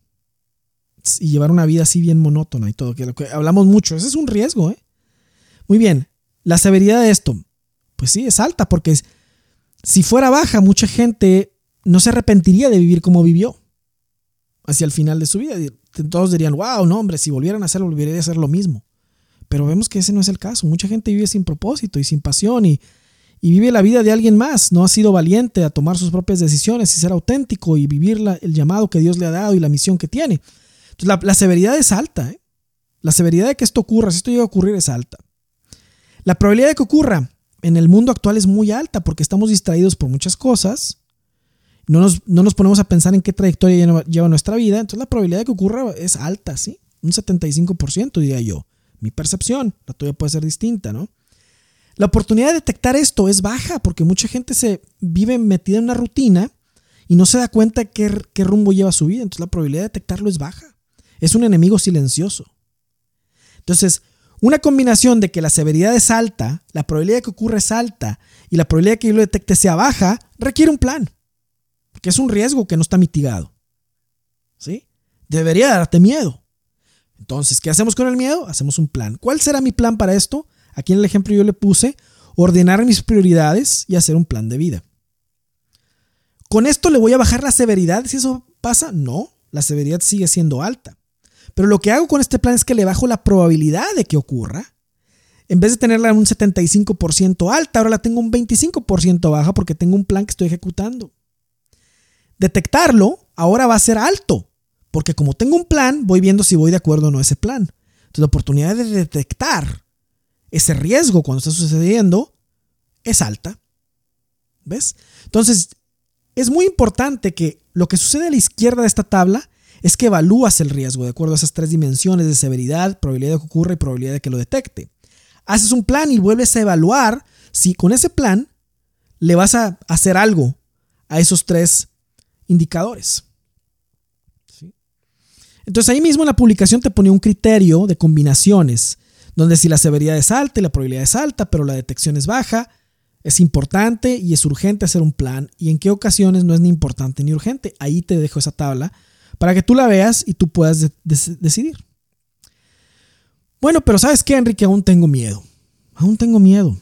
y llevar una vida así bien monótona y todo, que, lo que hablamos mucho, ese es un riesgo, ¿eh? Muy bien, la severidad de esto, pues sí, es alta porque si fuera baja, mucha gente no se arrepentiría de vivir como vivió hacia el final de su vida. Todos dirían, wow, no, hombre, si volvieran a hacerlo, volvería a hacer lo mismo. Pero vemos que ese no es el caso. Mucha gente vive sin propósito y sin pasión y, vive la vida de alguien más. No ha sido valiente a tomar sus propias decisiones y ser auténtico y vivir el llamado que Dios le ha dado y la misión que tiene. Entonces, la, severidad es alta. ¿eh? La severidad de que esto ocurra, si esto llega a ocurrir, es alta. La probabilidad de que ocurra en el mundo actual es muy alta porque estamos distraídos por muchas cosas. No nos, no nos ponemos a pensar en qué trayectoria lleva nuestra vida. Entonces la probabilidad de que ocurra es alta, ¿sí? Un 75% diría yo mi percepción, la tuya puede ser distinta, ¿no? La oportunidad de detectar esto es baja porque mucha gente se vive metida en una rutina y no se da cuenta qué, qué rumbo lleva su vida. Entonces la probabilidad de detectarlo es baja. Es un enemigo silencioso. Entonces, una combinación de que la severidad es alta, la probabilidad de que ocurra es alta y la probabilidad de que yo lo detecte sea baja, requiere un plan. Porque es un riesgo que no está mitigado. ¿Sí? Debería darte miedo. Entonces, ¿qué hacemos con el miedo? Hacemos un plan. ¿Cuál será mi plan para esto? Aquí en el ejemplo yo le puse ordenar mis prioridades y hacer un plan de vida. ¿Con esto le voy a bajar la severidad si eso pasa? No, la severidad sigue siendo alta. Pero lo que hago con este plan es que le bajo la probabilidad de que ocurra. En vez de tenerla en un 75% alta, ahora la tengo un 25% baja porque tengo un plan que estoy ejecutando. Detectarlo ahora va a ser alto porque como tengo un plan, voy viendo si voy de acuerdo o no a ese plan. Entonces la oportunidad de detectar ese riesgo cuando está sucediendo es alta. ¿Ves? Entonces, es muy importante que lo que sucede a la izquierda de esta tabla es que evalúas el riesgo de acuerdo a esas tres dimensiones de severidad, probabilidad de que ocurra y probabilidad de que lo detecte. Haces un plan y vuelves a evaluar si con ese plan le vas a hacer algo a esos tres indicadores. Entonces ahí mismo en la publicación te ponía un criterio de combinaciones, donde si la severidad es alta y la probabilidad es alta, pero la detección es baja, es importante y es urgente hacer un plan, y en qué ocasiones no es ni importante ni urgente. Ahí te dejo esa tabla para que tú la veas y tú puedas decidir. Bueno, pero ¿sabes qué, Enrique? Aún tengo miedo. Aún tengo miedo.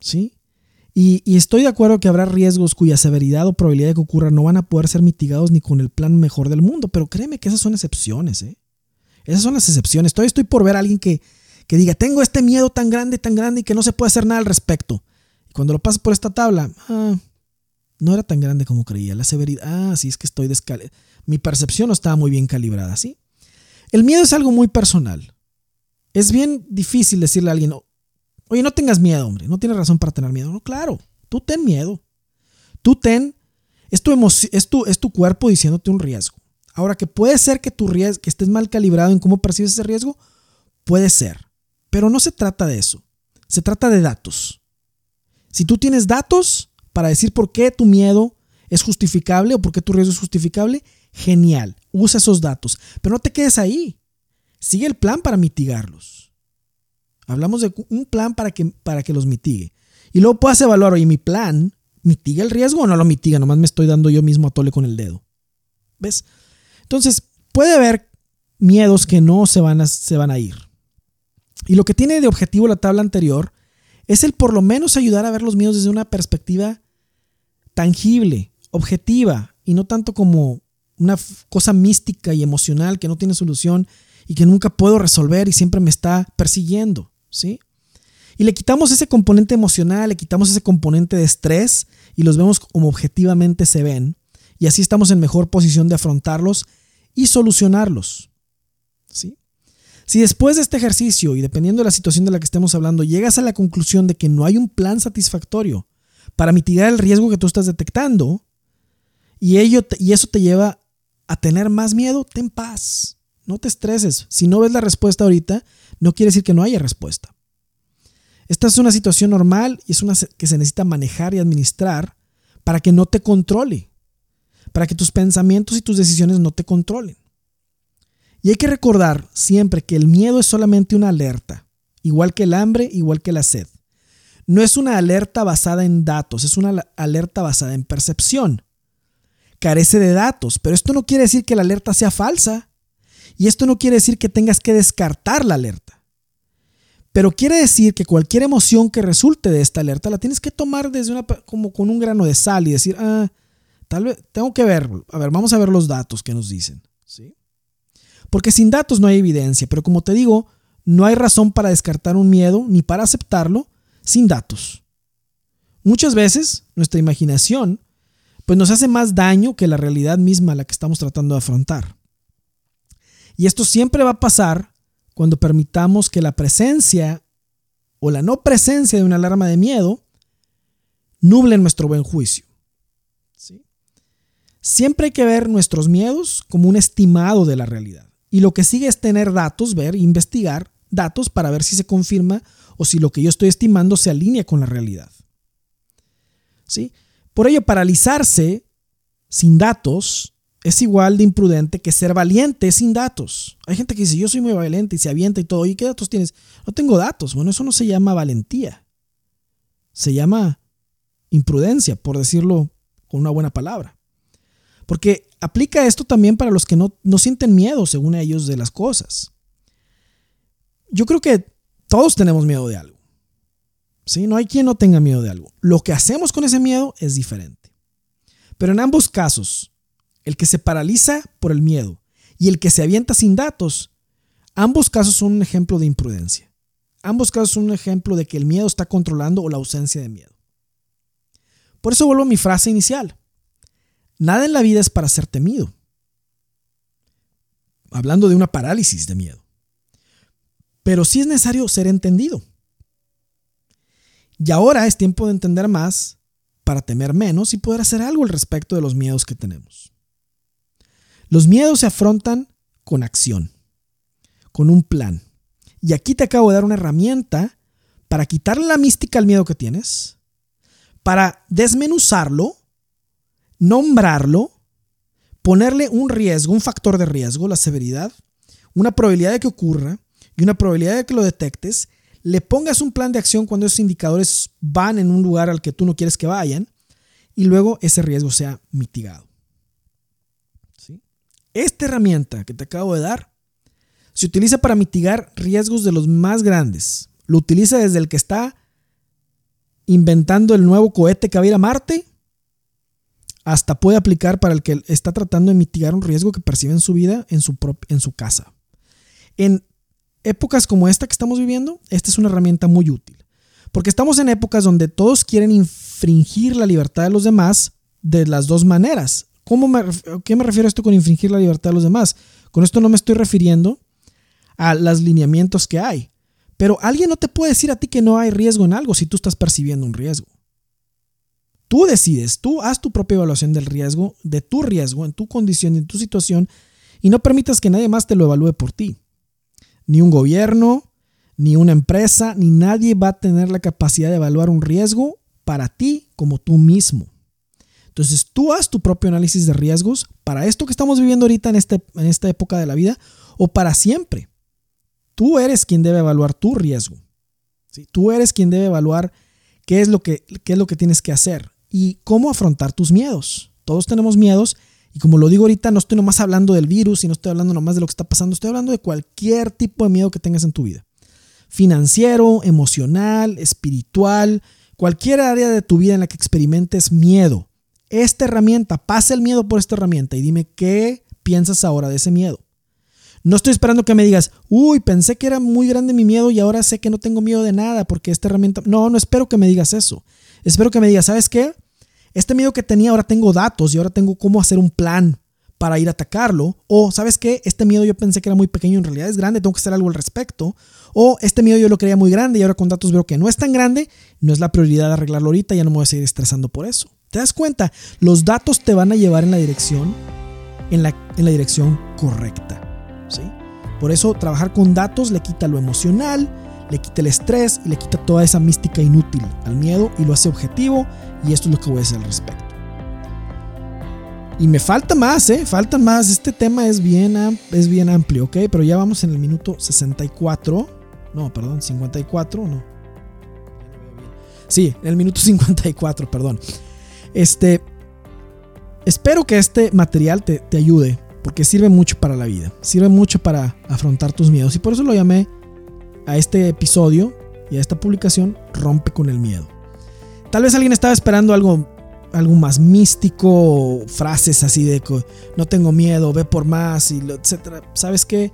¿Sí? Y, estoy de acuerdo que habrá riesgos cuya severidad o probabilidad de que ocurra no van a poder ser mitigados ni con el plan mejor del mundo, pero créeme que esas son excepciones, ¿eh? Esas son las excepciones. Todavía estoy por ver a alguien que, que diga, tengo este miedo tan grande, tan grande y que no se puede hacer nada al respecto. Y cuando lo paso por esta tabla, ah, no era tan grande como creía. La severidad, ah, sí, es que estoy descal... Mi percepción no estaba muy bien calibrada, ¿sí? El miedo es algo muy personal. Es bien difícil decirle a alguien, Oye, no tengas miedo, hombre. No tienes razón para tener miedo. No, claro. Tú ten miedo. Tú ten. Es tu, es tu, es tu cuerpo diciéndote un riesgo. Ahora, que puede ser que tu riesgo, que estés mal calibrado en cómo percibes ese riesgo, puede ser. Pero no se trata de eso. Se trata de datos. Si tú tienes datos para decir por qué tu miedo es justificable o por qué tu riesgo es justificable, genial. Usa esos datos. Pero no te quedes ahí. Sigue el plan para mitigarlos. Hablamos de un plan para que, para que los mitigue. Y luego puedas evaluar, oye, mi plan, ¿mitiga el riesgo o no lo mitiga? Nomás me estoy dando yo mismo a tole con el dedo. ¿Ves? Entonces, puede haber miedos que no se van a, se van a ir. Y lo que tiene de objetivo la tabla anterior es el por lo menos ayudar a ver los miedos desde una perspectiva tangible, objetiva, y no tanto como una cosa mística y emocional que no tiene solución y que nunca puedo resolver y siempre me está persiguiendo, ¿sí? Y le quitamos ese componente emocional, le quitamos ese componente de estrés y los vemos como objetivamente se ven. Y así estamos en mejor posición de afrontarlos y solucionarlos. ¿Sí? Si después de este ejercicio y dependiendo de la situación de la que estemos hablando, llegas a la conclusión de que no hay un plan satisfactorio para mitigar el riesgo que tú estás detectando y, ello, y eso te lleva a tener más miedo, ten paz. No te estreses. Si no ves la respuesta ahorita, no quiere decir que no haya respuesta. Esta es una situación normal y es una que se necesita manejar y administrar para que no te controle, para que tus pensamientos y tus decisiones no te controlen. Y hay que recordar siempre que el miedo es solamente una alerta, igual que el hambre, igual que la sed. No es una alerta basada en datos, es una alerta basada en percepción. Carece de datos, pero esto no quiere decir que la alerta sea falsa. Y esto no quiere decir que tengas que descartar la alerta. Pero quiere decir que cualquier emoción que resulte de esta alerta la tienes que tomar desde una, como con un grano de sal y decir, ah, tal vez tengo que ver, a ver, vamos a ver los datos que nos dicen. ¿sí? Porque sin datos no hay evidencia, pero como te digo, no hay razón para descartar un miedo ni para aceptarlo sin datos. Muchas veces nuestra imaginación pues nos hace más daño que la realidad misma a la que estamos tratando de afrontar. Y esto siempre va a pasar cuando permitamos que la presencia o la no presencia de una alarma de miedo nuble nuestro buen juicio. Siempre hay que ver nuestros miedos como un estimado de la realidad. Y lo que sigue es tener datos, ver, investigar datos para ver si se confirma o si lo que yo estoy estimando se alinea con la realidad. ¿Sí? Por ello, paralizarse sin datos es igual de imprudente que ser valiente sin datos. Hay gente que dice, yo soy muy valiente y se avienta y todo. ¿Y qué datos tienes? No tengo datos. Bueno, eso no se llama valentía. Se llama imprudencia, por decirlo con una buena palabra. Porque aplica esto también para los que no, no sienten miedo, según ellos, de las cosas. Yo creo que todos tenemos miedo de algo. ¿Sí? No hay quien no tenga miedo de algo. Lo que hacemos con ese miedo es diferente. Pero en ambos casos, el que se paraliza por el miedo y el que se avienta sin datos, ambos casos son un ejemplo de imprudencia. Ambos casos son un ejemplo de que el miedo está controlando o la ausencia de miedo. Por eso vuelvo a mi frase inicial. Nada en la vida es para ser temido. Hablando de una parálisis de miedo. Pero sí es necesario ser entendido. Y ahora es tiempo de entender más para temer menos y poder hacer algo al respecto de los miedos que tenemos. Los miedos se afrontan con acción, con un plan. Y aquí te acabo de dar una herramienta para quitarle la mística al miedo que tienes, para desmenuzarlo, nombrarlo, ponerle un riesgo, un factor de riesgo, la severidad, una probabilidad de que ocurra y una probabilidad de que lo detectes, le pongas un plan de acción cuando esos indicadores van en un lugar al que tú no quieres que vayan y luego ese riesgo sea mitigado. Esta herramienta que te acabo de dar se utiliza para mitigar riesgos de los más grandes. Lo utiliza desde el que está inventando el nuevo cohete que va a ir a Marte hasta puede aplicar para el que está tratando de mitigar un riesgo que percibe en su vida en su, en su casa. En épocas como esta que estamos viviendo, esta es una herramienta muy útil. Porque estamos en épocas donde todos quieren infringir la libertad de los demás de las dos maneras. ¿Cómo me, ¿Qué me refiero a esto con infringir la libertad de los demás? Con esto no me estoy refiriendo a los lineamientos que hay. Pero alguien no te puede decir a ti que no hay riesgo en algo si tú estás percibiendo un riesgo. Tú decides, tú haz tu propia evaluación del riesgo, de tu riesgo, en tu condición, en tu situación, y no permitas que nadie más te lo evalúe por ti. Ni un gobierno, ni una empresa, ni nadie va a tener la capacidad de evaluar un riesgo para ti como tú mismo. Entonces tú haz tu propio análisis de riesgos para esto que estamos viviendo ahorita en, este, en esta época de la vida o para siempre. Tú eres quien debe evaluar tu riesgo. Tú eres quien debe evaluar qué es, lo que, qué es lo que tienes que hacer y cómo afrontar tus miedos. Todos tenemos miedos y como lo digo ahorita, no estoy nomás hablando del virus y no estoy hablando nomás de lo que está pasando, estoy hablando de cualquier tipo de miedo que tengas en tu vida. Financiero, emocional, espiritual, cualquier área de tu vida en la que experimentes miedo esta herramienta, pasa el miedo por esta herramienta y dime qué piensas ahora de ese miedo. No estoy esperando que me digas, uy, pensé que era muy grande mi miedo y ahora sé que no tengo miedo de nada porque esta herramienta... No, no espero que me digas eso. Espero que me digas, ¿sabes qué? Este miedo que tenía ahora tengo datos y ahora tengo cómo hacer un plan para ir a atacarlo. O, ¿sabes qué? Este miedo yo pensé que era muy pequeño, en realidad es grande, tengo que hacer algo al respecto. O este miedo yo lo creía muy grande y ahora con datos veo que no es tan grande, no es la prioridad de arreglarlo ahorita, ya no me voy a seguir estresando por eso. ¿Te das cuenta? Los datos te van a llevar en la dirección, en la, en la dirección correcta. ¿sí? Por eso trabajar con datos le quita lo emocional, le quita el estrés y le quita toda esa mística inútil al miedo y lo hace objetivo y esto es lo que voy a decir al respecto. Y me falta más, ¿eh? Falta más. Este tema es bien, es bien amplio, ¿ok? Pero ya vamos en el minuto 64. No, perdón, 54, no. Sí, en el minuto 54, perdón. Este, espero que este material te, te ayude, porque sirve mucho para la vida, sirve mucho para afrontar tus miedos. Y por eso lo llamé a este episodio y a esta publicación, Rompe con el miedo. Tal vez alguien estaba esperando algo algo más místico, frases así de no tengo miedo, ve por más, y etcétera. ¿Sabes qué?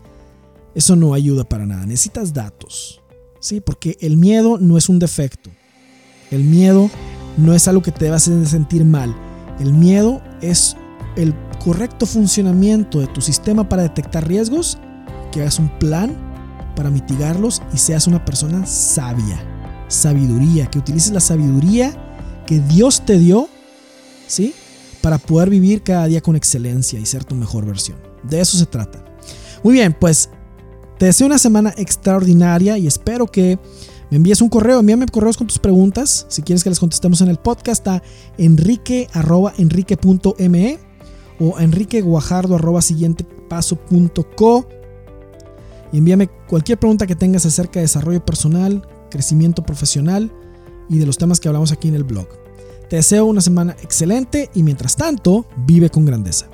Eso no ayuda para nada. Necesitas datos. ¿Sí? Porque el miedo no es un defecto. El miedo no es algo que te va a hacer sentir mal. El miedo es el correcto funcionamiento de tu sistema para detectar riesgos, que hagas un plan para mitigarlos y seas una persona sabia. Sabiduría, que utilices la sabiduría que Dios te dio ¿sí? Para poder vivir cada día con excelencia y ser tu mejor versión. De eso se trata. Muy bien, pues te deseo una semana extraordinaria y espero que me envíes un correo, envíame correos con tus preguntas. Si quieres que las contestemos en el podcast, a enrique.enrique.me o enriqueguajardo.siguientepaso.co y envíame cualquier pregunta que tengas acerca de desarrollo personal, crecimiento profesional y de los temas que hablamos aquí en el blog. Te deseo una semana excelente y mientras tanto, vive con grandeza.